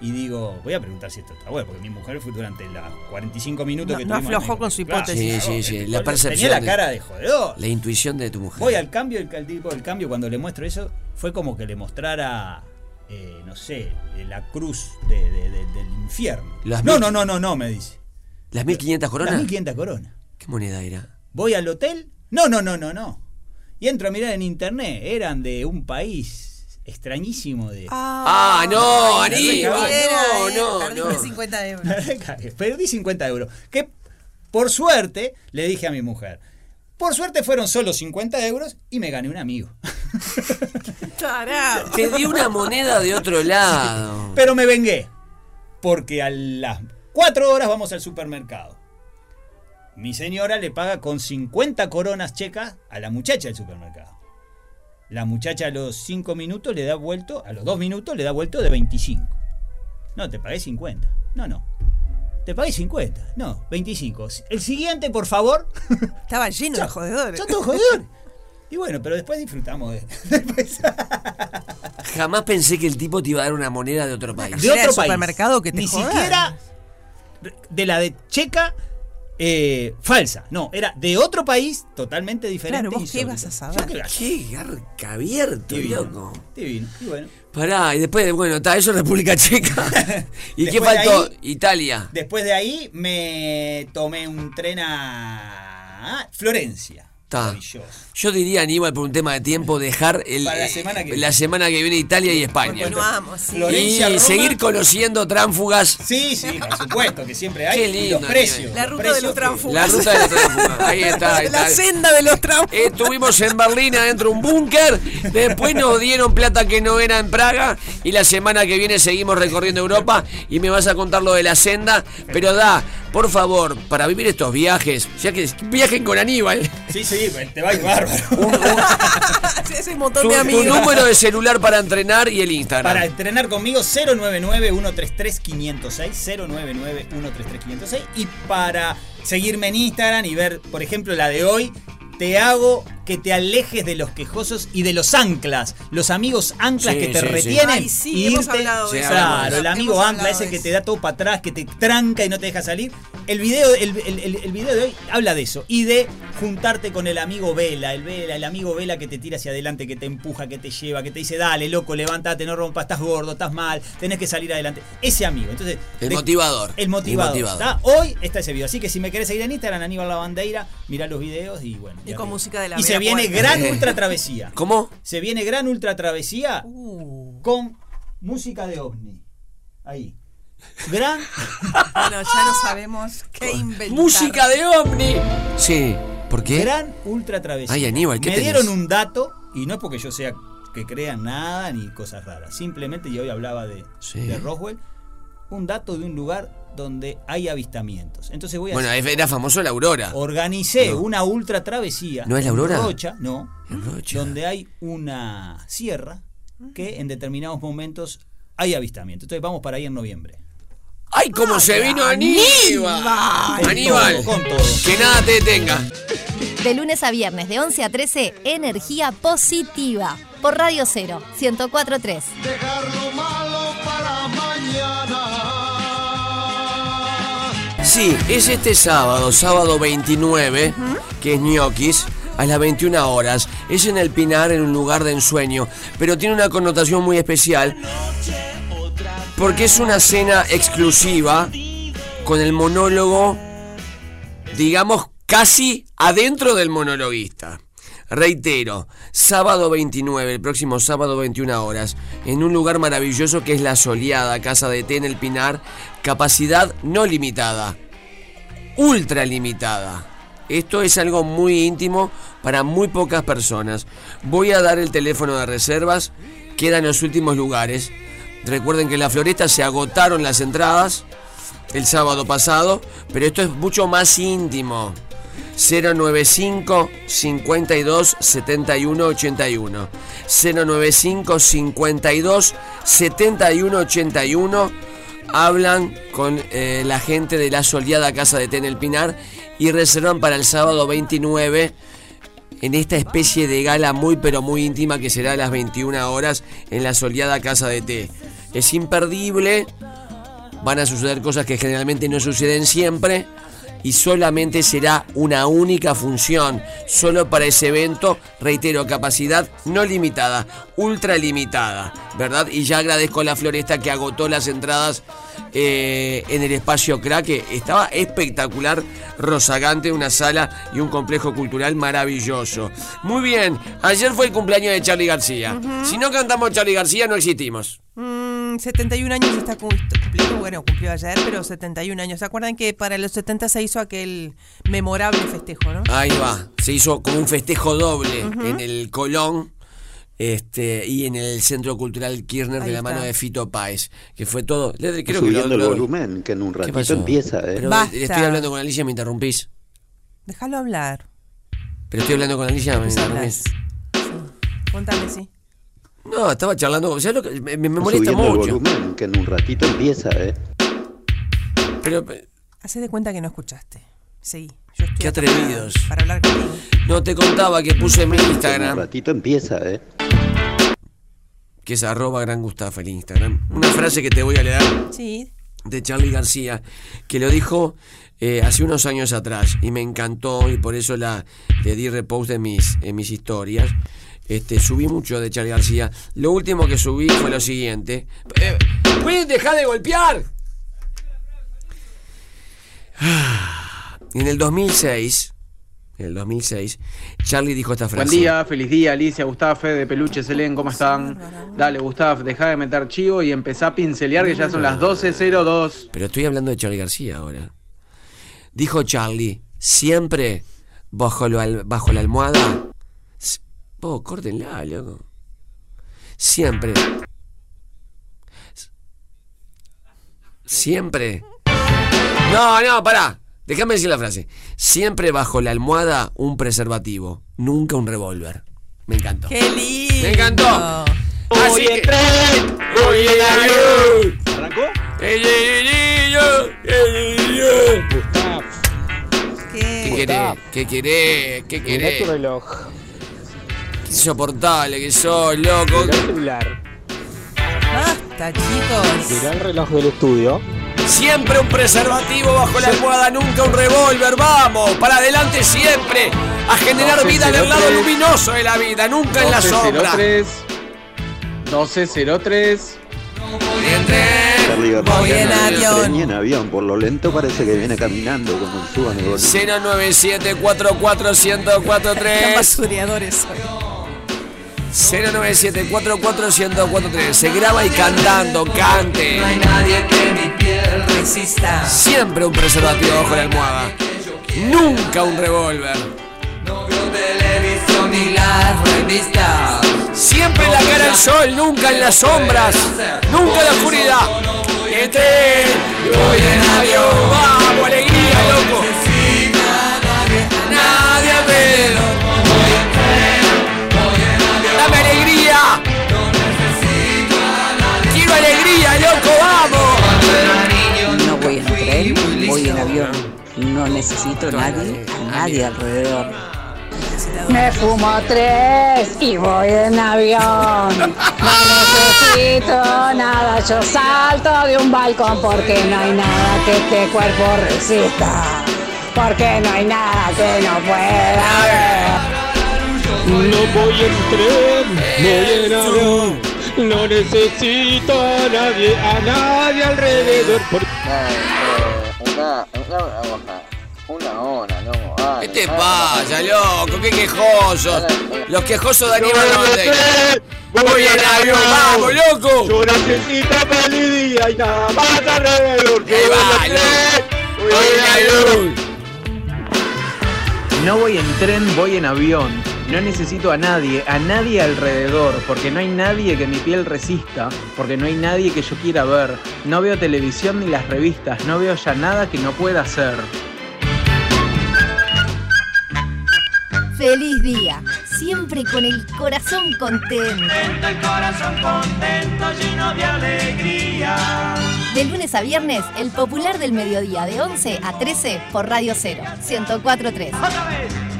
y digo, voy a preguntar si esto está bueno, porque mi mujer fue durante los 45 minutos No- que no tuvimos aflojó con su Claro, hipótesis. Sí, sí, sí. La Tenía percepción. la de- cara de jodedor. La intuición de tu mujer. Voy al cambio, el, el tipo del cambio, cuando le muestro eso, fue como que le mostrara, eh, no sé, eh, la cruz de- de- de- del infierno. Las no, mil- no, no, no, no, me dice. ¿Las 1500 coronas? Las 1500 coronas. ¿Qué moneda era? Voy al hotel, no, no, no, no, no. Y entro a mirar en internet, eran de un país extrañísimo de... Ah, no, Ay, Aníbal. Era, No, no, perdiste no. 50 euros. Perdí 50 euros. Que por suerte le dije a mi mujer. Por suerte fueron solo 50 euros y me gané un amigo. Tarado. Te di una moneda de otro lado. Pero me vengué. Porque a las 4 horas vamos al supermercado. Mi señora le paga con 50 coronas checas a la muchacha del supermercado. La muchacha a los 5 minutos le da vuelto, a los 2 minutos le da vuelto de 25. No, te pagué 50. No, no. Te pagué 50. No, 25. El siguiente, por favor. Estaba lleno de jodedores. Son todos jodedores. Y bueno, pero después disfrutamos de, Jamás pensé que el tipo te iba a dar una moneda de otro país. de otro país. supermercado que te Ni jodan. siquiera de la de Checa eh, falsa. No, era de otro país totalmente diferente. Claro, ¿vos qué ibas a saber? Yo Qué garca abierto, Divino. loco. Divino. Y bueno. Pará, y después, bueno, está, eso es República Checa. ¿Y qué de faltó? ahí- Italia. Después de ahí me tomé un tren a Florencia. Está. Yo diría, Aníbal, por un tema de tiempo, dejar el, Para la eh, semana que la viene. semana que viene Italia y España. Continuamos, sí. Florencia, y Roma. seguir conociendo tránfugas. Sí, sí, por supuesto que siempre hay. Qué Y lindo, los precios. La los ruta de los tránfugas. La ruta de la tránfuga. Ahí está. ahí La está. senda de los tránfugos. Estuvimos en Berlín adentro de un búnker, después nos dieron plata que no era en Praga y la semana que viene seguimos recorriendo Europa y me vas a contar lo de la senda, pero da, por favor, para vivir estos viajes, ya que viajen con Aníbal, Sí, sí, te va a ir bárbaro. Sí, ese montón tu, de tu número de celular para entrenar y el Instagram. Para entrenar conmigo 099-133-506, 099-133-506 y para seguirme en Instagram y ver, por ejemplo, la de hoy, te hago que te alejes de los quejosos y de los anclas, los amigos anclas Sí, que te sí, sí. retienen. Ay, sí, y hemos irte- hablado de. Claro, el amigo Hemos ancla ese que te da todo para atrás, que te tranca y no te deja salir. El video, el, el- el- el video de hoy habla de eso y de juntarte con el amigo Vela, el Vela, el amigo Vela que te tira hacia adelante, que te empuja, que te lleva, que te dice, dale, loco, levántate, no rompas, estás gordo, estás mal, tenés que salir adelante. Ese amigo. Entonces, El de- motivador. El motivador. El motivador. ¿tá? Hoy está ese video. Así que si me querés seguir en Instagram, Aníbal Lavandeira, mirá los videos y bueno. Y con música de la Y se viene Puerta. gran ultra travesía. ¿Cómo? Se viene gran ultra travesía Uh. con música de ovni. Ahí. Gran Bueno, ya no sabemos qué inventar. Música de ovni. Sí, ¿por qué? Gran ultra travesía. Ay, Aníbal, ¿qué Me tenés? dieron un dato, y no es porque yo sea que crean nada ni cosas raras. Simplemente, y hoy hablaba de, Sí. de Roswell, un dato de un lugar donde hay avistamientos. Entonces voy a Bueno, hacer- era famoso la Aurora. Organicé No. una ultra travesía. ¿No es la en Aurora? Rocha, no. En Rocha. Donde hay una sierra que en determinados momentos hay avistamiento. Entonces vamos para ahí en noviembre. ¡Ay, cómo se vino Aníbal! Con Aníbal, todo, con todo. que nada te detenga. De lunes a viernes de 11 a 13, energía positiva. Por Radio 0, 1043. Sí, es este sábado, sábado 29, que es ñoquis, a las 21 horas. Es en el Pinar, en un lugar de ensueño, pero tiene una connotación muy especial porque es una cena exclusiva con el monólogo, digamos, casi adentro del monologuista. Reitero, sábado 29, el próximo sábado 21 horas, en un lugar maravilloso que es La Soleada, Casa de Té en el Pinar, capacidad no limitada, ultra limitada. Esto es algo muy íntimo para muy pocas personas. Voy a dar el teléfono de reservas, quedan los últimos lugares. Recuerden que en la floresta se agotaron las entradas el sábado pasado, pero esto es mucho más íntimo. 095 52 71 81 095 52 71 81 hablan con eh, la gente de la soleada Casa de Té en el Pinar y reservan para el sábado 29 en esta especie de gala muy pero muy íntima que será a las 21 horas en la soleada Casa de Té. Es imperdible, van a suceder cosas que generalmente no suceden siempre y solamente será una única función, solo para ese evento, reitero, capacidad no limitada, ultra limitada, ¿verdad? Y ya agradezco a la floresta que agotó las entradas eh, en el espacio crack, estaba espectacular, rozagante, una sala y un complejo cultural maravilloso. Muy bien, ayer fue el cumpleaños de Charlie García. Si no cantamos Charlie García, no existimos. Mm, 71 años está cum- cumpliendo, bueno, cumplió ayer, pero 71 años. ¿Se acuerdan que para los 70 se hizo aquel memorable festejo, no? Ahí va, se hizo como un festejo doble en el Colón este, y en el Centro Cultural Kirchner de Ahí la mano está. de Fito Páez, que fue todo. le- creo que Subiendo lo- el lo- volumen, que en un ¿Qué ratito empieza, ¿eh? Pero estoy hablando con Alicia, me interrumpís. Déjalo hablar. Pero estoy hablando con Alicia, me Pues interrumpís. Contame, sí. No, estaba charlando con. ¿sabes lo que- me, me molesta Subiendo el mucho. volumen, que en un ratito empieza, ¿eh? Pero Hacé de cuenta que no escuchaste. Sí, yo estoy qué atrevidos. Para, hablar contigo. No te contaba que puse en mi Que en un Instagram, ratito empieza, ¿eh? Que es arroba gran Gustavo el Instagram. Una frase que te voy a leer. Sí. de Charlie García, que lo dijo eh, hace unos años atrás y me encantó y por eso la, le di repost en mis, en mis historias. Este, subí mucho de Charlie García. Lo último que subí fue lo siguiente. Eh, ¿Pueden dejar de golpear? En el 2006, en el 2006, Charlie dijo esta frase. Buen día, feliz día, Alicia, Gustavo, Fede, de Peluche, Selén, ¿cómo están? Dale, Gustavo, dejá de meter chivo y empezá a pincelear que ya son las 12.02. Pero estoy hablando de Charlie García ahora. Dijo Charlie, siempre bajo, lo al- bajo la almohada. Vos, córtenla, loco. Siempre. Siempre. No, no, pará. Déjame decir la frase. Siempre bajo la almohada un preservativo, nunca un revólver. Me encantó. ¡Qué lindo! Me encantó. Así que... Oye, ¿Arrancó? ¿Qué querés? ¿Qué querés? ¿Qué Mirá tu querés? reloj. Insoportable que soy, loco. Mirá el celular. Basta, chicos. Mirá el reloj del estudio. Siempre un preservativo bajo la almohada, nunca un revólver. Vamos, para adelante siempre. A generar vida en el lado 1203. luminoso de la vida, nunca en la sombra. 1203. 1203. Charlie García, Voy en avión. ni en avión. Por lo lento parece que viene caminando como el volumen. 097 44 Están basureadores. 097 44 Se graba y cantando, cante. No hay nadie que mi piel resista. Siempre un preservativo bajo la almohada. Nunca un revólver. No veo televisión ni las revistas. Siempre en la cara del sol, nunca en las sombras, nunca en la oscuridad. Este, voy en avión, vamos, alegría, loco. No necesito nadie, a nadie alrededor. Me fumo tres y voy en avión. No necesito nada, yo salto de un balcón porque no hay nada que este cuerpo resista. Porque no hay nada que no pueda ver. No voy en tren, voy en avión. No necesito a nadie, a nadie alrededor. Una, una, una hora, no. ¿Qué te pasa, loco? ¿Qué quejosos? Los quejosos de Aníbal Rodríguez. Voy en avión, vamos, loco. Yo necesito feliz día y nada más alrededor. Yo va, voy en avión. No voy en tren, voy en avión. No necesito a nadie, a nadie alrededor, porque no hay nadie que mi piel resista, porque no hay nadie que yo quiera ver. No veo televisión ni las revistas, no veo ya nada que no pueda hacer. Feliz día, siempre con el corazón contento. El corazón contento, lleno de alegría. De lunes a viernes, el popular del mediodía de 11 a 13 por Radio 0, 1043. Ya la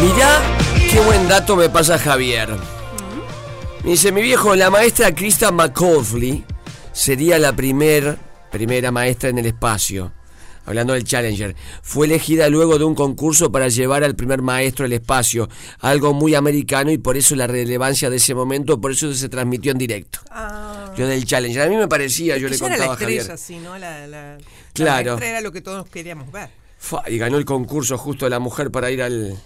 Mirá qué buen dato me pasa Javier. Me dice mi viejo, la maestra Krista McCauley sería la primer, primera maestra en el espacio. Hablando del Challenger, fue elegida luego de un concurso para llevar al primer maestro al espacio, algo muy americano y por eso la relevancia de ese momento, por eso se transmitió en directo. Yo del Challenger, a mí me parecía, yo le Ella era contaba la a Javier. estrella, sí, ¿no? La, la, Claro. La era lo que todos queríamos ver. Y ganó el concurso justo de la mujer para ir al,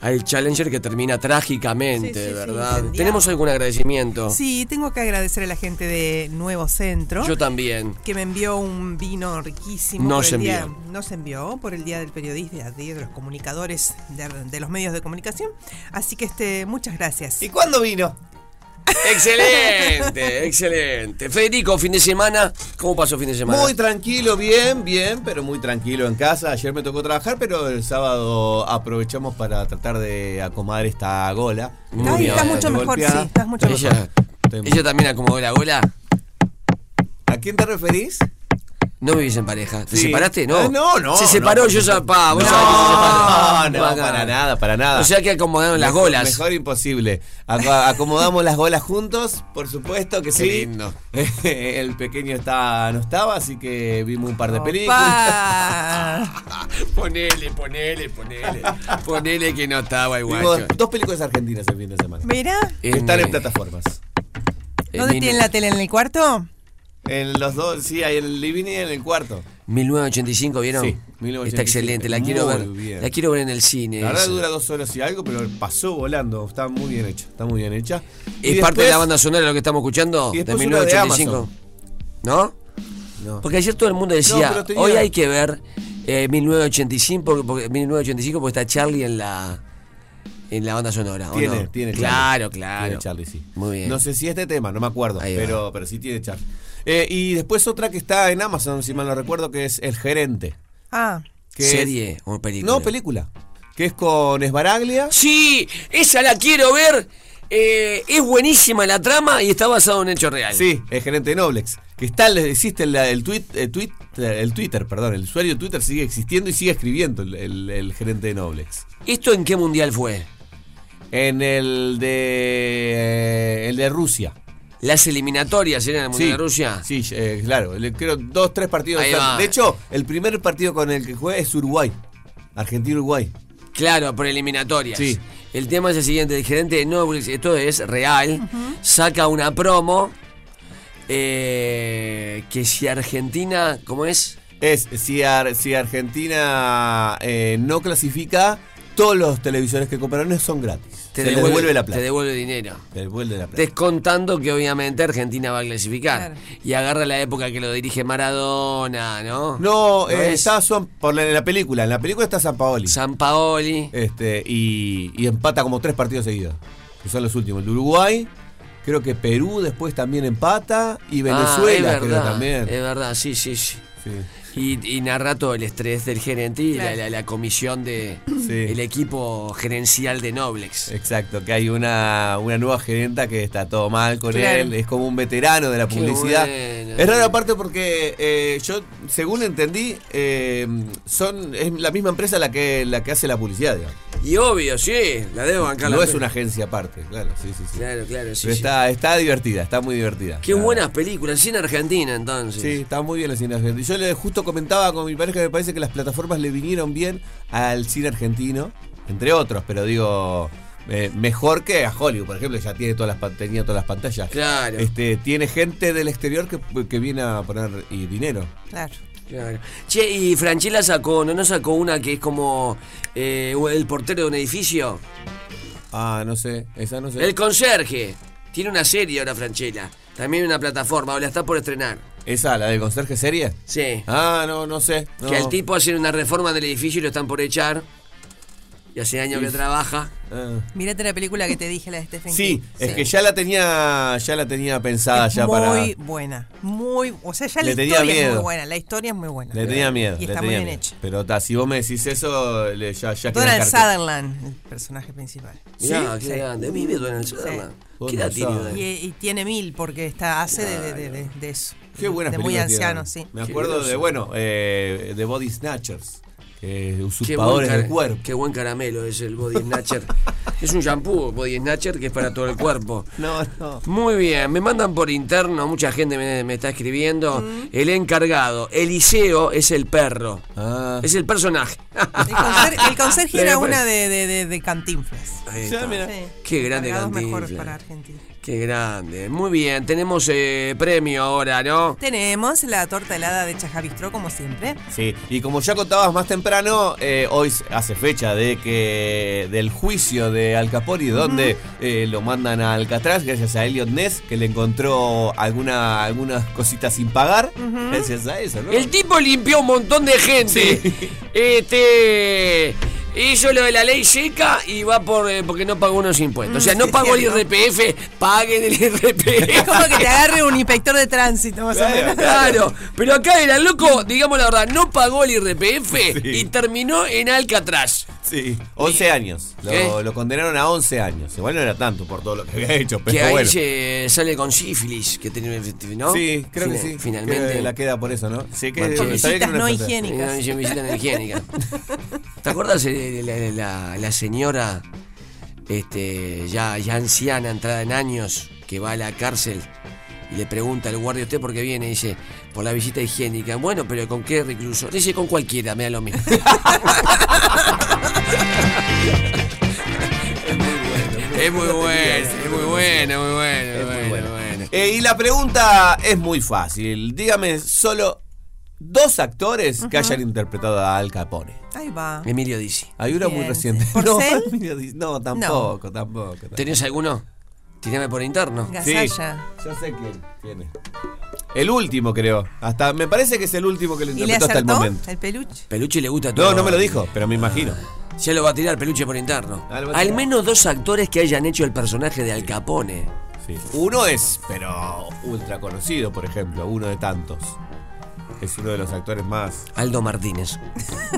al Challenger que termina trágicamente, Sí, sí, sí, ¿verdad? ¿Tenemos algún agradecimiento? Sí, tengo que agradecer a la gente de Nuevo Centro. Yo también. Que me envió un vino riquísimo. Nos por el día- envió. nos envió por el Día del Periodista, Día de los Comunicadores, de, de los medios de comunicación. Así que este, muchas gracias. ¿Y cuándo vino? Excelente, excelente. Federico, fin de semana, ¿cómo pasó fin de semana? Muy tranquilo, bien, bien, pero muy tranquilo en casa. Ayer me tocó trabajar, pero el sábado aprovechamos para tratar de acomodar esta gola. Muy Ay, bien. estás mucho mejor, Golpeada. sí, estás mucho ella, mejor. ella también acomodó la gola. ¿A quién te referís? No vivís en pareja. ¿Te Sí. separaste? No. Ah, no, no, Se no, separó, yo supuesto. zapá. Vos No, sabés que se separó. no, acá. para nada, para nada. O sea que acomodaron las Mejor- golas. Mejor imposible. Ac- acomodamos las golas juntos, por supuesto que Qué sí. lindo. El pequeño está, no estaba, así que vimos un par de películas. ponele, ponele, ponele. Ponele que no estaba igual. Vimos dos películas argentinas el fin de semana. Mira, están en En- plataformas. ¿dónde En tienen la tele? ¿En el cuarto? En los dos, sí, hay en el living y en el cuarto. 1985, ¿vieron? Sí, Está 1985. excelente, la quiero Muy ver. bien. La quiero ver en el cine. La verdad dura dos horas y algo, pero pasó volando. Está muy bien hecha. Está muy bien hecha. ¿Es parte de la banda sonora lo que estamos escuchando? Y De después una de 1985. ¿No? No. Porque ayer todo el mundo decía, No, pero tenía- hoy hay que ver eh, 1985, porque, porque- 1985 porque está Charlie en la en la banda sonora. ¿o Tiene, no? tiene Claro, Charlie. claro. Tiene Charlie, sí. Muy bien. No sé si este tema, no me acuerdo, Ahí va. pero, pero sí tiene Charlie. Eh, y después otra que está en Amazon, si mal no recuerdo, que es El Gerente. Ah, que es- ¿Serie o película? No, película. Que es con Esbaraglia. Sí, esa la quiero ver. Eh, es buenísima la trama y está basada en un hecho real. Sí, El Gerente de Noblex. que está, existe el, el tweet, el tweet, el Twitter, perdón, el usuario de Twitter sigue existiendo y sigue escribiendo el, el- el gerente de Noblex. ¿Esto en qué mundial fue? En el de el de Rusia. Las eliminatorias eran el mundial Sí, de Rusia. Sí, eh, claro. Creo dos, tres partidos. Ahí de va. De hecho, el primer partido con el que juega es Uruguay. Argentina-Uruguay. Claro, por eliminatorias. Sí. El tema es el siguiente, el gerente de Noblex, esto es real, saca una promo eh, que si Argentina, ¿cómo es? Es si, Ar- si Argentina eh, no clasifica, todos los televisores que compraron son gratis. Te devuelve- devuelve la plata. Te devuelve dinero. Te devuelve la plata. Descontando que obviamente Argentina va a clasificar. Y agarra la época que lo dirige Maradona, ¿no? No, eh, es? está son, por la, en la película. En la película está San Paoli. San Paoli. Este, y, y empata como tres partidos seguidos. Que son los últimos. El de Uruguay. Creo que Perú después también empata. Y Venezuela Ah, es creo también. Es verdad, sí, sí, sí. Y, y narra todo el estrés del gerente y la, Claro. la- la comisión de el equipo gerencial de Noblex. Exacto, que hay una, una nueva gerenta que está todo mal con Claro. él, es como un veterano de la Qué publicidad. bueno. Es raro aparte porque eh, yo, según entendí, eh, son es la misma empresa la que la que hace la publicidad, digamos. Y obvio, sí, la debo bancar. No la es una agencia aparte, claro, sí, sí, sí. Claro, claro, sí. Pero sí. está, está divertida, está muy divertida. Qué buenas películas, en Argentina entonces. Sí, está muy bien el cine argentino. Yo le justo comentaba con mi pareja que me parece que las plataformas le vinieron bien al cine argentino, entre otros, pero digo eh, mejor que a Hollywood, por ejemplo, ya tiene todas las tenía todas las pantallas. Claro. Este, tiene gente del exterior que, que viene a poner y dinero. Claro. Claro. Che, y Franchella sacó, ¿no, no sacó una que es como eh, el portero de un edificio? Ah, no sé, esa no sé. El conserje. Tiene una serie ahora, Franchella. También una plataforma, o la está por estrenar. ¿Esa, la de conserje serie? Sí. Ah, no, no sé. no. Que al tipo hace una reforma del edificio y lo están por echar. Y hace años que Sí. trabaja. Ah. Mirate la película que te dije, la de Stephen Sí, King. es que ya la tenía, ya la tenía pensada Es ya muy para. buena. Muy. O sea, ya Le la tenía historia es muy buena. La historia es muy buena. Le tenía miedo. Y le está muy bien miedo. hecha. Pero ta, si vos me decís eso, le- ya, ya queda Donald. Sutherland, el personaje principal. Mirá, qué Sí. grande. Vive Donald Sí. Sutherland. ¿Qué edad tiene? Y, y tiene mil porque está hace de, de, de, de- de eso. Qué buenas De muy anciano, sí. Me acuerdo de, bueno, eh, de Body Snatchers. Buen, usurpadores del cuerpo. qué buen caramelo es el Body Snatcher. es un shampoo Body Snatcher que es para todo el cuerpo. No, no. Muy bien, me mandan por interno, mucha gente me, me está escribiendo. El encargado, Eliseo es el perro. Ah. Es el personaje. El, conser- el conserje era una de, de, de, de Cantinflas. Ahí está. Sí. Qué grande Cantinflas. para Argentina. Qué grande. Muy bien, tenemos eh, premio ahora, ¿no? Tenemos la torta helada de Chajabistró, como siempre. Sí, y como ya contabas más temprano, eh, hoy hace fecha de que del juicio de Al Capone, donde eh, lo mandan a Alcatraz, gracias a Elliot Ness, que le encontró alguna, algunas cositas sin pagar. Gracias a eso, ¿no? El tipo limpió un montón de gente. Este. Hizo lo de la ley seca y va por eh, porque no pagó unos impuestos. O sea, no Sí, pagó el. IRPF, paguen el IRPF. Es como que te agarre un inspector de tránsito, más o menos. Claro, pero acá era loco, digamos la verdad, no pagó el IRPF y terminó en Alcatraz. Sí, 11 años. Lo, lo condenaron a 11 años. Igual no era tanto por todo lo que había hecho, pero que ahí bueno. se sale con sífilis, que tiene, ¿no? Sí, creo que sí. Finalmente. Que la queda por eso, ¿no? Sí, que no higiénicas. Eh, no, visita no higiénica. ¿Te acuerdas de la, la- la señora este, ya, ya anciana, entrada en años, que va a la cárcel y le pregunta al guardia, ¿usted por qué viene? Y dice, por la visita higiénica. Bueno, pero ¿con qué recluso? Dice, con cualquiera, me da lo mismo. es muy bueno, es muy bueno, muy bueno, muy bueno, bueno. Eh, y la pregunta es muy fácil. Dígame solo dos actores que hayan interpretado a Al Capone. Ahí va. Emilio Dizzi. Hay una muy reciente. No, Emilio no, tampoco, tampoco. tampoco. ¿Tenés alguno? Tirame por interno. Sí, yo sé quién. es. El último, creo. Hasta me parece que es el último que lo ¿Y le interpretó hasta el momento. el peluche? Peluche le gusta todo. No, no me lo dijo, pero me imagino. Ya lo va a tirar Peluche por interno. Ah, Al menos dos actores que hayan hecho el personaje de Al Capone. Sí. Uno es, pero ultra conocido, por ejemplo, uno de tantos. Es uno de los actores más. Aldo Martínez.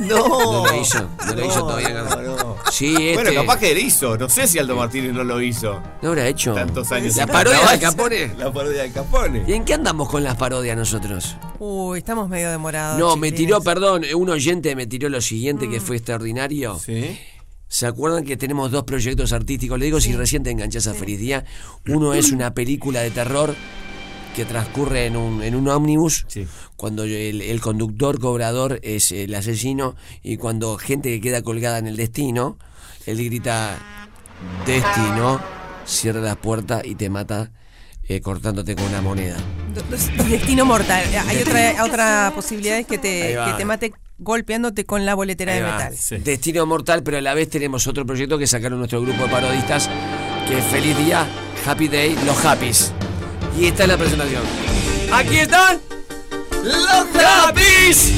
No, No lo hizo, no lo hizo todavía. no, no. Sí, este. Bueno, capaz que él hizo. No sé si Aldo Martínez no lo hizo. ¿No habrá hecho? Tantos años. ¿La parodia de. Capone? La parodia de Capone. ¿Y en qué andamos con las parodias nosotros? Uy, estamos medio demorados. No, me tiró, perdón, un oyente me tiró lo siguiente Mm. que fue extraordinario. Sí. ¿Se acuerdan que tenemos dos proyectos artísticos? Le digo si recién te enganchás a Feliz Día. Uno es una película de terror que transcurre en un, en un ómnibus, cuando el, el conductor cobrador es el asesino y cuando gente que queda colgada en el destino, él grita, destino, cierra la puerta y te mata eh, cortándote con una moneda. Destino mortal. Hay otra, otra posibilidad es que te, que te mate golpeándote con la boletera Ahí de va. metal. Destino mortal, pero a la vez tenemos otro proyecto que sacaron nuestro grupo de parodistas, que es Feliz Día, Happy Day, Los Happys. Y esta es la presentación. Aquí están los Happys.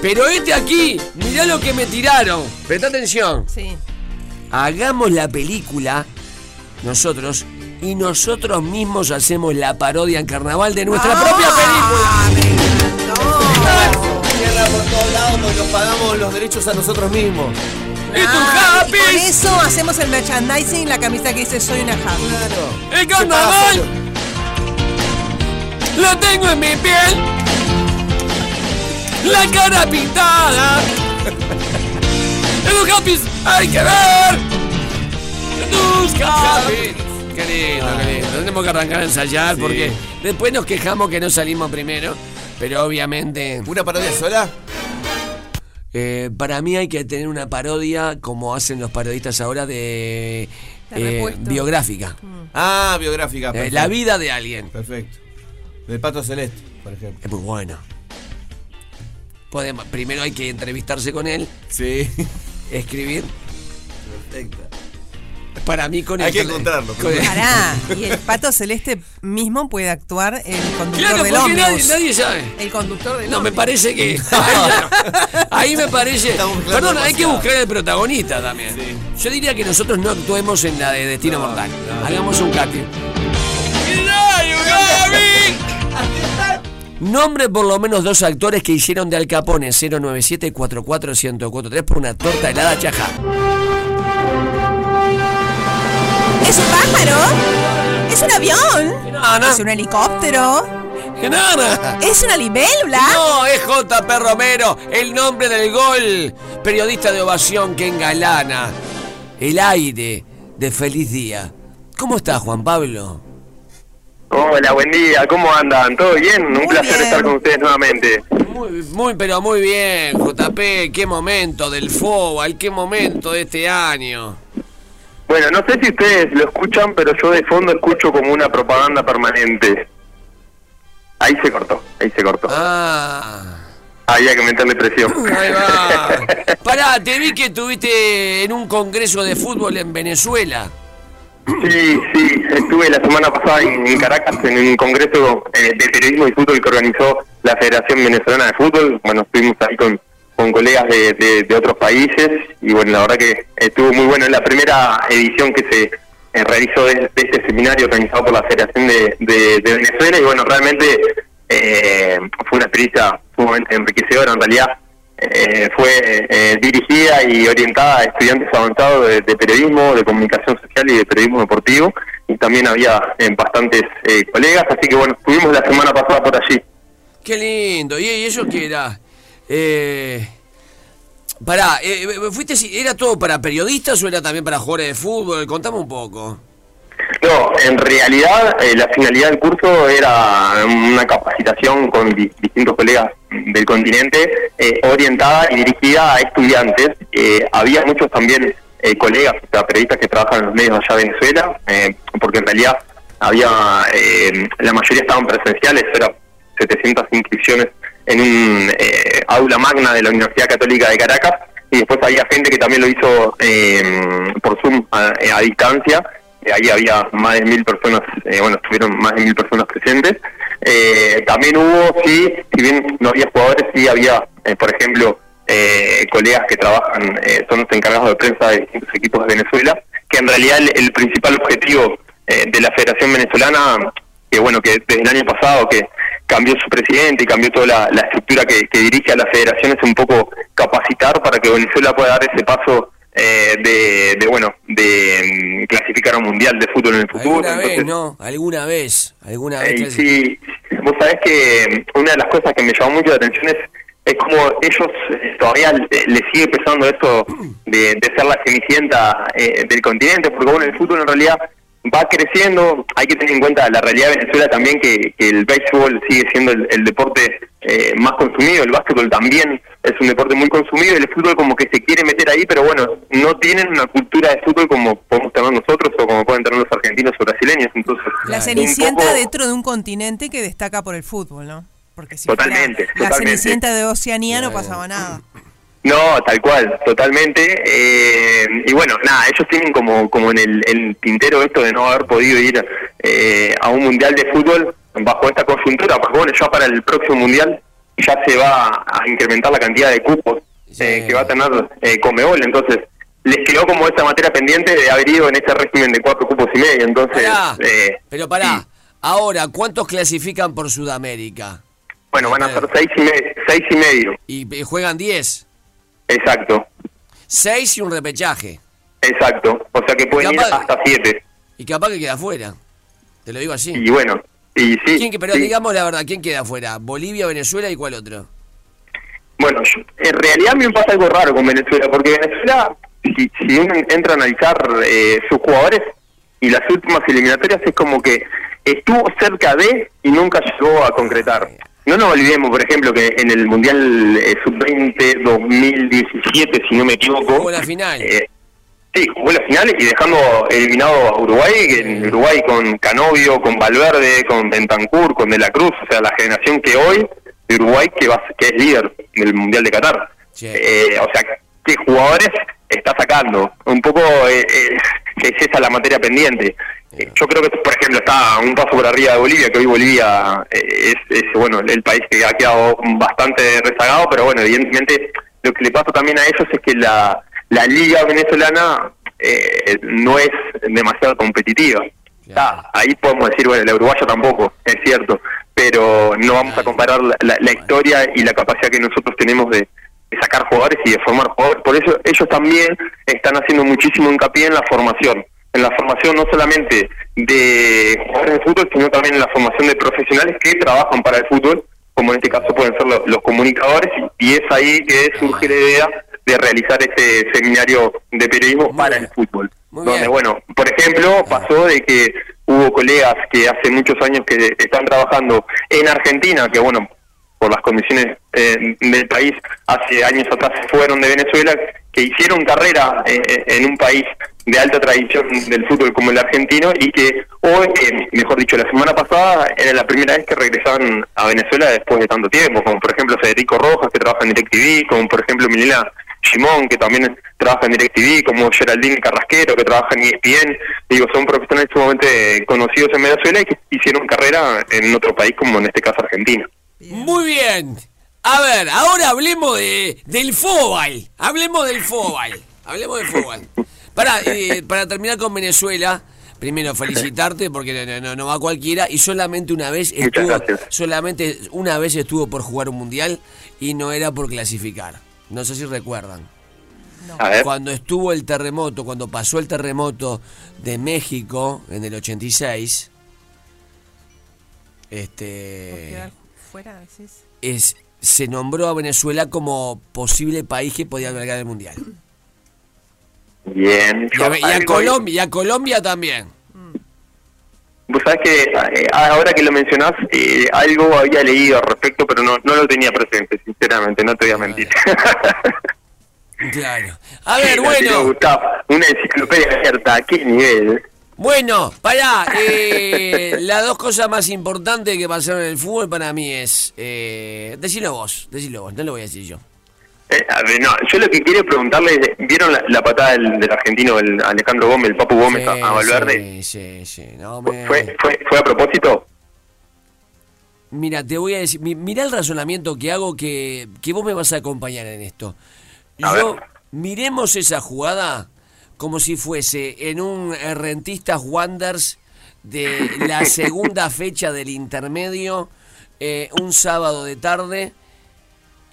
Pero este aquí, mirá lo que me tiraron. Presta atención. Sí. Hagamos la película nosotros y nosotros mismos hacemos la parodia en carnaval de nuestra propia película. Tierra por todos lados porque nos pagamos los derechos a nosotros mismos. Ah, y con eso hacemos el merchandising, la camisa que dice soy una happy. El carnaval lo tengo en mi piel. La cara pintada. En los Happys hay que ver. Tus Happys. Qué lindo, qué lindo. Tenemos que arrancar a ensayar Sí. porque después nos quejamos que no salimos primero. Pero obviamente. ¿Una parodia sola? Eh, para mí hay que tener una parodia como hacen los parodistas ahora de eh, biográfica. Ah, biográfica. Eh, la vida de alguien. Perfecto. Del Pato Celeste, por ejemplo. Es muy bueno. Podemos, primero hay que entrevistarse con él. Sí. Escribir. Perfecto. Para mí con Hay el que encontrarlo. con el- Pará, y el pato celeste mismo puede actuar el conductor Claro, del porque nadie, ómnibus. nadie sabe. El conductor del No, me parece que. Ahí, ahí me parece. Perdón, hay que buscar el protagonista también. Yo diría que nosotros no actuemos en la de Destino Mortal. Hagamos un casting. Nombre por lo menos dos actores que hicieron de Al Capone 097 44 1043 por una torta helada chajá. ¿Es un pájaro? ¿Es un avión? ¿Es un helicóptero? ¿Es una libélula? No, es JP Romero, el nombre del gol. Periodista de ovación que engalana el aire de feliz día. ¿Cómo está Juan Pablo? Hola, buen día, ¿cómo andan? ¿Todo bien? Un placer bien. estar con ustedes nuevamente. Muy, muy, pero muy bien, JP. Qué momento del fútbol, qué momento de este año. Bueno, no sé si ustedes lo escuchan, pero yo de fondo escucho como una propaganda permanente. Ahí se cortó, ahí se cortó. Ah. Había que meterle presión. Ahí va. Pará, te vi que estuviste en un congreso de fútbol en Venezuela. Sí, sí, estuve la semana pasada en, Caracas en un congreso eh, de periodismo y fútbol que organizó la Federación Venezolana de Fútbol. Bueno, estuvimos ahí con, con colegas de, de- otros países y bueno, la verdad que estuvo muy bueno. Es la primera edición que se eh, realizó de, de este seminario organizado por la Federación de, de- de Venezuela y bueno, realmente eh, fue una experiencia sumamente enriquecedora en realidad. Eh, fue eh, dirigida y orientada a estudiantes avanzados de, periodismo, de comunicación social y de periodismo deportivo. Y también había eh, bastantes eh, colegas, así que bueno, estuvimos la semana pasada por allí. Qué lindo. ¿Y y eso qué era? Eh, pará, eh, ¿fuiste, ¿era todo para periodistas o era también para jugadores de fútbol? Contame un poco. No, en realidad eh, la finalidad del curso era una capacitación con di- distintos colegas del continente eh, orientada y dirigida a estudiantes. Eh, había muchos también eh, colegas, periodistas que trabajan en los medios allá de Venezuela, eh, porque en realidad había, la mayoría estaban presenciales, eran 700 inscripciones en un aula magna de la Universidad Católica de Caracas, y después había gente que también lo hizo por Zoom a, a distancia, ahí había más de mil personas, eh, bueno, estuvieron más de mil personas presentes. Eh, también hubo, si bien no había jugadores, sí había, eh, por ejemplo, eh, colegas que trabajan, eh, son los encargados de prensa de distintos equipos de Venezuela, que en realidad el, principal objetivo eh, de la Federación Venezolana, que bueno, que desde el año pasado que cambió su presidente y cambió toda la, estructura que dirige a la federación, es un poco capacitar para que Venezuela pueda dar ese paso eh, de, de, bueno, de mm, clasificar a un mundial de fútbol en el futuro. Alguna vez, ¿no? Alguna vez. Alguna vez. eh, sí, vos sabés que una de las cosas que me llamó mucho la atención es, es como ellos eh, todavía le, le sigue pesando eso de, de ser la cenicienta eh, del continente, porque bueno, el fútbol en realidad va creciendo, hay que tener en cuenta la realidad de Venezuela también, que, que el béisbol sigue siendo el, el deporte eh, más consumido, el básquetbol también es un deporte muy consumido, y el fútbol como que se quiere meter ahí, pero bueno, no tienen una cultura de fútbol como podemos tener nosotros o como pueden tener los argentinos o brasileños, entonces... La cenicienta poco- dentro de un continente que destaca por el fútbol, ¿no? Porque si Totalmente, fuera la totalmente. cenicienta de Oceanía no pasaba nada. No, tal cual, totalmente. Eh, y bueno, nada, ellos tienen como, como en el, el tintero esto de no haber podido ir eh, a un mundial de fútbol bajo esta coyuntura, porque bueno, ya para el próximo mundial ya se va a incrementar la cantidad de cupos eh, que va a tener eh, Comebol, entonces les quedó como esa materia pendiente de haber ido en ese régimen de cuatro cupos y medio, entonces... Pará, eh, pero pará. Ahora, ¿cuántos clasifican por Sudamérica? bueno, van a ser seis y, me- seis y medio, Y juegan 10. Exacto, 6 y un repechaje. exacto, o sea que pueden ir hasta siete. Y capaz que queda afuera. Te lo digo así. Y bueno, y sí. ¿Quién pero sí. digamos la verdad, ¿quién queda afuera? ¿Bolivia, Venezuela y cuál otro? Bueno, yo- en realidad a mí me pasa algo raro con Venezuela, porque Venezuela, si, si uno entra a analizar eh, sus jugadores y las últimas eliminatorias, es como que estuvo cerca de y nunca llegó a concretar. No nos olvidemos, por ejemplo, que en el Mundial eh, Sub-20 2017, si no me equivoco, Jugó la final. eh, sí, jugó las finales y dejando eliminado a Uruguay, que en Uruguay con Canovio, con Valverde, con Bentancur, con De la Cruz, o sea, la generación que hoy de Uruguay que va que es líder del Mundial de Qatar. Eh, o sea, ¿qué jugadores está sacando? Un poco eh, eh, es esa la materia pendiente. Eh, Yo creo que, por ejemplo, está un paso por arriba de Bolivia, que hoy Bolivia es, es, bueno el país que ha quedado bastante rezagado, pero bueno, evidentemente lo que le pasa también a ellos es que la, la liga venezolana eh, no es demasiado competitiva. Ah, ahí podemos decir, bueno, la uruguaya tampoco, es cierto, pero no vamos a comparar la, la- la historia y la capacidad que nosotros tenemos de, de sacar jugadores y de formar jugadores. Por eso ellos también están haciendo muchísimo hincapié en la formación, en la formación no solamente de jugadores de fútbol, sino también en la formación de profesionales que trabajan para el fútbol, como en este caso pueden ser lo- los comunicadores, y, y es ahí que surge la idea de realizar este seminario de periodismo para el fútbol. donde, bueno, por ejemplo, pasó de que hubo colegas que hace muchos años que están trabajando en Argentina, que bueno, por las condiciones eh, del país, hace años atrás fueron de Venezuela, que hicieron carrera eh, en un país de alta tradición del fútbol como el argentino y que hoy, eh, mejor dicho, la semana pasada era la primera vez que regresaban a Venezuela después de tanto tiempo, como por ejemplo Federico Rojas, que trabaja en DirecTV, como por ejemplo Milena Simón, que también trabaja en DirecTV, como Geraldine Carrasquero, que trabaja en ESPN. Digo, son profesionales sumamente conocidos en Venezuela y que hicieron carrera en otro país, como en este caso Argentina. Muy bien. A ver, ahora hablemos de, del fútbol. Hablemos del fútbol. Hablemos del fútbol. Para, eh, para terminar con Venezuela, primero felicitarte porque no, no- no va cualquiera y solamente una vez estuvo, solamente una vez estuvo por jugar un mundial y no era por clasificar. No sé si recuerdan. A ver. Cuando estuvo el terremoto, cuando pasó el terremoto de México en el 86, este Quedar fuera, decís. es, se nombró a Venezuela como posible país que podía albergar el mundial. Bien. Y a, y a algo- Colombia, y a Colombia también. Vos sabés que eh, ahora que lo mencionás, eh, algo había leído al respecto, pero no, no lo tenía presente, sinceramente, no te voy a mentir. Claro. A ver, Sí, bueno. Gustavo, una enciclopedia abierta, ¿a qué nivel? Bueno, pará. eh, las dos cosas más importantes que pasaron en el fútbol para mí es. Eh, decilo vos, decilo vos, no lo voy a decir yo. Eh, a ver, no, yo lo que quiero preguntarle es, ¿vieron la, la patada del, del argentino, el Alejandro Gómez, el Papu Gómez a, a Valverde? Sí, sí, sí. No, me- ¿Fue, fue, ¿Fue a propósito? Mira, te voy a decir, mi- mirá el razonamiento que hago que, que vos me vas a acompañar en esto. Yo, miremos esa jugada como si fuese en un eh, Rentistas Wonders de la segunda fecha del intermedio, eh, un sábado de tarde,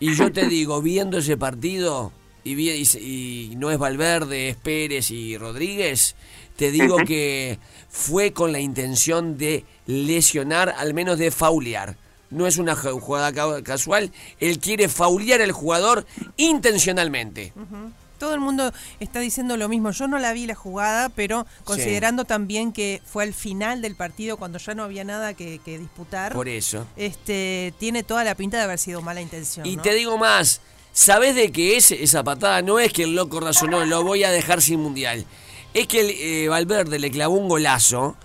y yo te digo, viendo ese partido, y, vi- y y no es Valverde, es Pérez y Rodríguez, te digo que fue con la intención de lesionar, al menos de faulear. No es una ju- jugada ca- casual, él quiere faulear al jugador intencionalmente. Todo el mundo está diciendo lo mismo. Yo no la vi la jugada, pero considerando también que fue al final del partido cuando ya no había nada que, que disputar, Por eso. este tiene toda la pinta de haber sido mala intención. Y ¿no? te digo más, ¿sabes de qué es esa patada? No es que el loco razonó, lo voy a dejar sin mundial. Es que el, eh, Valverde le clavó un golazo.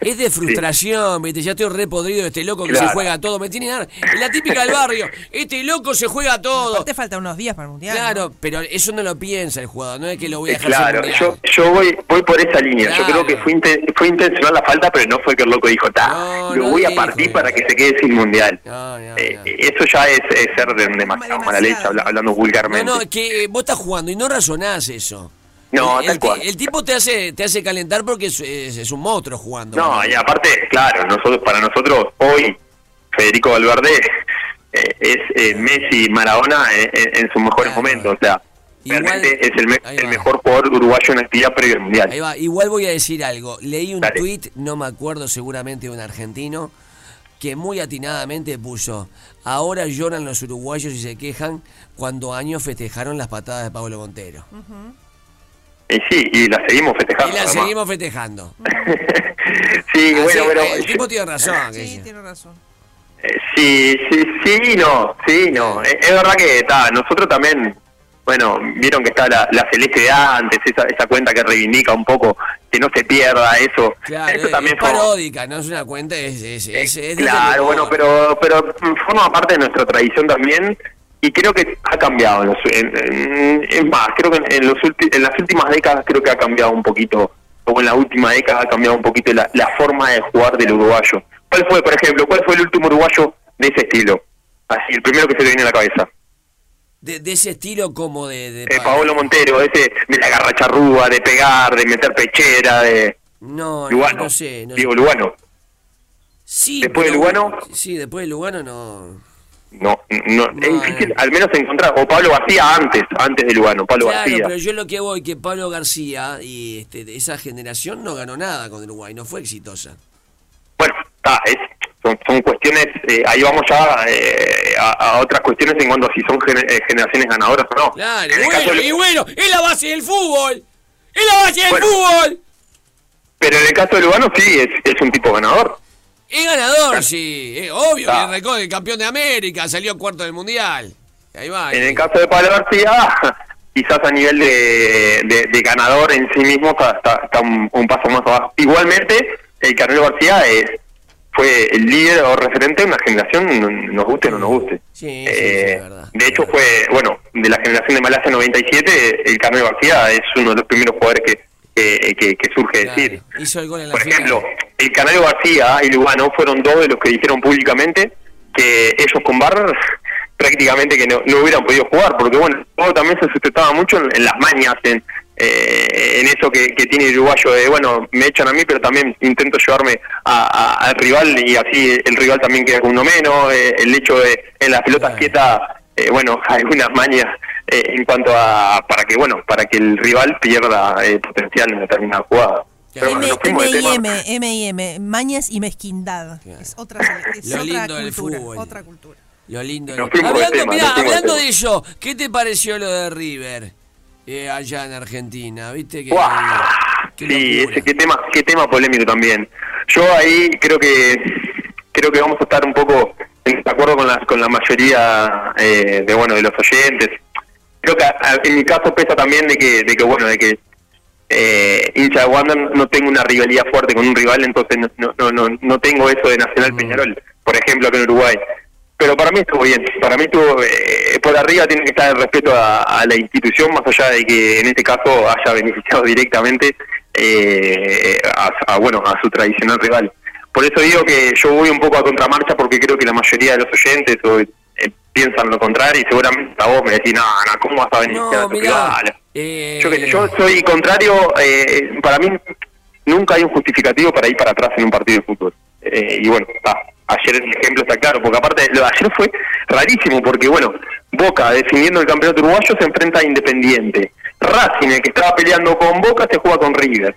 Es de frustración, ¿viste? Ya estoy re podrido de este loco que se juega todo. Me tiene la típica del barrio. Este loco se juega todo. Te faltan unos días para el mundial. Claro, pero eso no lo piensa el jugador, no es que lo voy a Eh, dejar Claro, sin yo, yo voy voy por esa línea. Claro. Yo creo que fue, inte- fue intencional la falta, pero no fue que el loco dijo, ta, lo no voy a partir para que se quede sin mundial. No, no, Eh, eso ya es, es ser de demasiado mala leche, habla- hablando No, vulgarmente. no, es que eh, vos estás jugando y no razonás eso. No, el, tal cual. el tipo te hace, te hace calentar porque es, es- es un monstruo jugando. No, y aparte, claro, nosotros para nosotros hoy Federico Valverde eh, es eh, Messi Maradona en, en- en sus mejores momentos, o sea, realmente es el, me- el mejor jugador uruguayo en actividad previo al mundial. Ahí va, igual voy a decir algo. Leí un Dale. tuit, no me acuerdo seguramente de un argentino, que muy atinadamente puso, ahora lloran los uruguayos y se quejan cuando años festejaron las patadas de Pablo Montero. Y sí, y la seguimos festejando. Y la además. seguimos festejando. Sí, Así, bueno, pero el tipo tiene razón. Sí, sí. tiene razón. Eh, Sí, sí, sí, no, sí, no. Es, es verdad que está, nosotros también, bueno, vieron que está la, la celeste de antes, esa, esa cuenta que reivindica un poco que no se pierda eso. Claro, eso es, también es fue- paródica, no es una cuenta, es, es, es, es de Claro, bueno, pero, pero forma parte de nuestra tradición también y creo que ha cambiado. En los, en- en- es más, creo que en, los ulti- en las últimas décadas creo que ha cambiado un poquito, o en la última década ha cambiado un poquito la, la forma de jugar del uruguayo. ¿Cuál fue, por ejemplo, cuál fue el último uruguayo de ese estilo? Así, el primero que se te viene a la cabeza. de, de ese estilo como de... de Eh, Paolo Montero, ese de la garra charrúa, de pegar, de meter pechera, de No, no, Lugano. no sé. No Digo. Lugano. Sí, Después de pero- Lugano. Sí, después de Lugano no... No, no, es difícil al menos encontrar. O Pablo García antes, antes de Lugano, Pablo Claro, García. pero yo lo que voy que Pablo García y este, de esa generación no ganó nada con Uruguay, no fue exitosa. Ah, es, son, son cuestiones, eh, ahí vamos ya eh, a, a otras cuestiones en cuanto a si son gener- eh, generaciones ganadoras o no. Claro, el bueno, de- y bueno, es la base del fútbol. Es la base del Bueno. fútbol. pero en el caso de Lugano sí, es, es un tipo ganador. Es ganador, sí, es obvio. Ah. El récord del campeón de América salió cuarto del mundial. Ahí va. En el caso de Pablo García, quizás a nivel de, de- de ganador en sí mismo está, está- está un, un paso más abajo. Igualmente, el Canelo García es, fue el líder o referente de una generación, no- nos guste o no nos guste. Sí, Eh, de hecho fue, bueno, de la generación de Malasia 97, el Canelo García es uno de los primeros jugadores que, que, que- que surge decir. Hizo el gol en la Por final. ejemplo, el Canelo García y Lugano fueron dos de los que dijeron públicamente que ellos con Barber prácticamente que no, no hubieran podido jugar, porque bueno, todo también se sustentaba mucho en, en las mañas, en, eh, en eso que, que tiene el uruguayo de, bueno, me echan a mí, pero también intento llevarme a- a- al rival y así el rival también queda con uno menos, eh, el hecho de en las pelotas quietas, eh, bueno, algunas mañas eh, en cuanto a, para que, bueno, para que el rival pierda eh, potencial en determinada jugada. Pero bueno, M, de tema. M, M, y M, mañas y mezquindad. Es otra, es Lo otra lindo del cultura. fútbol. Otra cultura. Lo lindo. De- del Hablando, tema, mirá, nos fuimos del hablando de eso, ¿qué te pareció lo de River eh, allá en Argentina? ¿Viste que ¡Guau! Sí, ese qué tema, qué tema polémico también. Yo ahí creo que creo que vamos a estar un poco en acuerdo con la con la mayoría eh, de bueno de los oyentes. Creo que a- en mi caso pesa también de que de que bueno de que eh, hincha de Wanda no tengo una rivalidad fuerte con un rival, entonces no no no no, no tengo eso de Nacional Peñarol, por ejemplo, acá en Uruguay. Pero para mí estuvo bien, para mí estuvo eh, por arriba tiene que estar el respeto a, a la institución, más allá de que en este caso haya beneficiado directamente eh, a, a, bueno a su tradicional rival. Por eso digo que yo voy un poco a contramarcha porque creo que la mayoría de los oyentes o, eh, piensan lo contrario y seguramente a vos me decís, no, no, ¿cómo vas a beneficiar a tu rival? eh, Yo, que sé, yo soy contrario, eh, para mí nunca hay un justificativo para ir para atrás en un partido de fútbol. Eh, y bueno, está. Ayer el ejemplo está claro, porque aparte lo de ayer fue rarísimo, porque bueno, Boca defendiendo el campeonato uruguayo se enfrenta a Independiente. Racing, el que estaba peleando con Boca, se juega con River.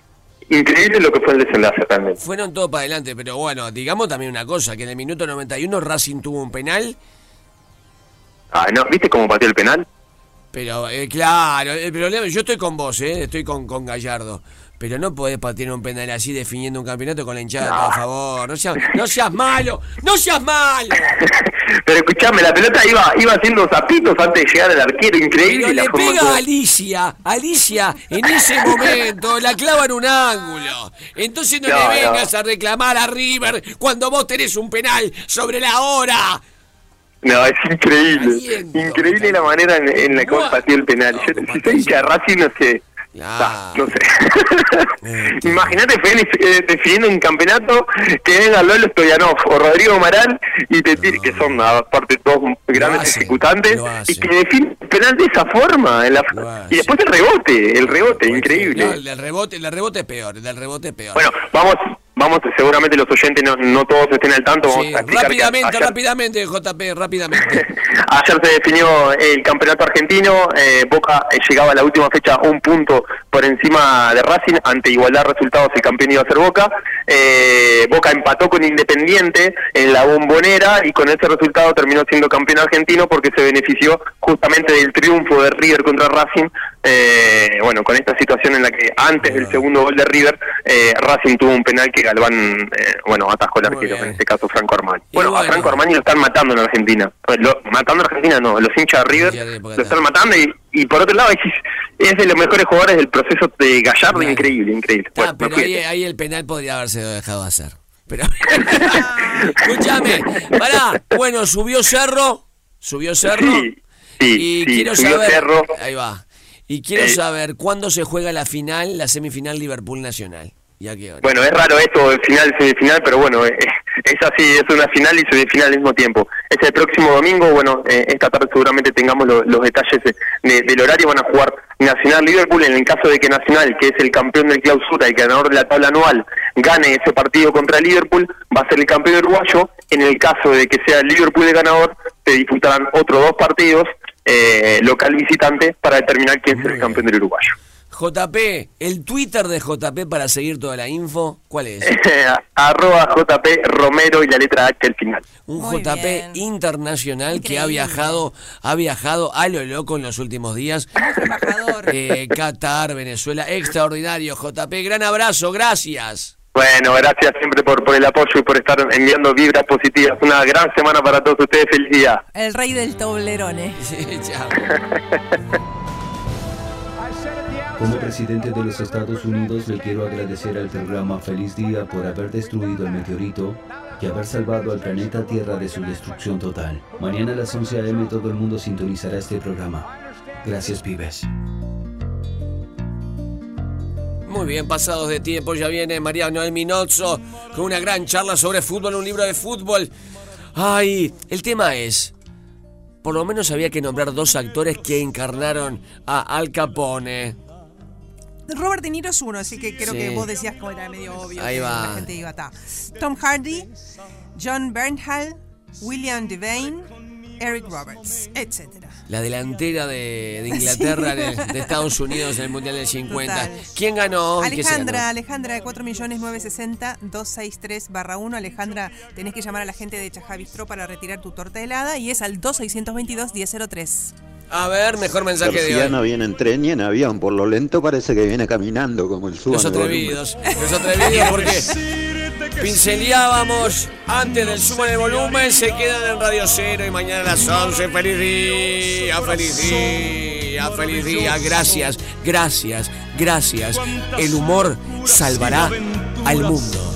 Increíble lo que fue el desenlace realmente. Fueron todos para adelante, pero bueno, digamos también una cosa, que en el minuto 91 Racing tuvo un penal, Ah, no, ¿viste cómo pateó el penal? pero eh, claro, el problema, yo estoy con vos, eh, estoy con, con Gallardo, pero no podés patear un penal así definiendo un campeonato con la hinchada, por favor, no seas, no seas malo, no seas malo. Pero escuchame, la pelota iba iba haciendo zapitos antes de llegar al arquero, increíble. Pero le pega a Alicia, Alicia en ese momento la clava en un ángulo. Entonces no, No, le no. vengas a reclamar a River cuando vos tenés un penal sobre la hora. No, es increíble. Increíble la manera en, en la que vos pateó el penal. Yo, si soy hincha de Racing, no sé. Ah, no sé. Imagínate Félix eh, definiendo un campeonato que venga Lolo Stoyanov o Rodrigo Maral y te tire, que son aparte dos grandes ejecutantes y que define el penal de esa forma en la- y después el rebote, el rebote, increíble. No, el del rebote, el del rebote es peor, el del rebote es peor. Bueno, vamos, vamos, seguramente los oyentes no, no todos estén al tanto, vamos Sí, a rápidamente, ayer- rápidamente, JP, rápidamente. Ayer se definió el campeonato argentino, eh, Boca eh, llegaba a la última fecha un punto por encima de Racing, ante igualdad de resultados el campeón iba a ser Boca. Eh, Boca empató con Independiente en la bombonera y con ese resultado terminó siendo campeón argentino porque se benefició justamente del triunfo de River contra Racing. Eh, bueno, con esta situación en la que antes del segundo gol de River, eh, Racing tuvo un penal que Galván, eh, bueno, atajó el arquero, en este caso Franco Armani. Bueno, a Franco Armani lo están matando en Argentina. Lo- matando en Argentina no, los hinchas de River lo están matando y, y por otro lado es, de los mejores jugadores del proceso de Gallardo, increíble, increíble. Bueno, Ah, pero ahí, el penal podría haberse dejado hacer. Pero escúchame, pará, bueno, subió Cerro, subió Cerro. Sí, sí, y sí, quiero subió saber, Cerro. ahí va. Y quiero Eh. saber cuándo se juega la final, la semifinal Liverpool Nacional. ¿Y a qué hora? Bueno, es raro esto, el final, semifinal, pero bueno, eh, es así, es una final y semifinal al mismo tiempo. Es el próximo domingo, bueno, eh, esta tarde seguramente tengamos lo- los detalles de- de- del horario, van a jugar Nacional Liverpool, en el caso de que Nacional, que es el campeón del clausura y ganador de la tabla anual, gane ese partido contra Liverpool, va a ser el campeón uruguayo, en el caso de que sea el Liverpool el ganador, se disputarán otros dos partidos, eh, local visitante, para determinar quién será el campeón del uruguayo. JP, el Twitter de JP para seguir toda la info, ¿cuál es? Arroba JP Romero y la letra H al final. Un JP internacional que ha viajado, ha viajado a lo loco en los últimos días. Eh, Qatar, Venezuela, extraordinario JP, gran abrazo, gracias. Bueno, gracias siempre por, por el apoyo y por estar enviando vibras positivas. Una gran semana para todos ustedes. Feliz día. El rey del toblerone. Como presidente de los Estados Unidos le quiero agradecer al programa Feliz Día por haber destruido el meteorito y haber salvado al planeta Tierra de su destrucción total. Mañana a las 11 a.m. todo el mundo sintonizará este programa. Gracias, pibes. Muy bien, pasados de tiempo, ya viene María Noel Minozzo con una gran charla sobre fútbol, un libro de fútbol. Ay, el tema es, por lo menos había que nombrar dos actores que encarnaron a Al Capone. Robert De Niro es uno, así que creo Sí. que vos decías que era medio obvio Ahí va. la gente iba. Tom Hardy, John Bernthal, William Devane, Eric Roberts, etcétera. La delantera de, de Inglaterra, Sí. de, de Estados Unidos en el Mundial del 50. Total. ¿Quién ganó? y? Alejandra, Alejandra de 4.960.263 barra 1. Alejandra, tenés que llamar a la gente de Chajá Bistró para retirar tu torta helada y es al 2622-1003. A ver, mejor mensaje de García hoy. no viene en tren ni en avión, por lo lento parece que viene caminando como el suban Los de atrevidos, los atrevidos porque pinceleábamos antes del sumo de volumen, se quedan en Radio Cero y mañana a las 11. ¡Feliz día! ¡Feliz día! ¡Feliz día! Gracias, gracias, gracias. El humor salvará al mundo.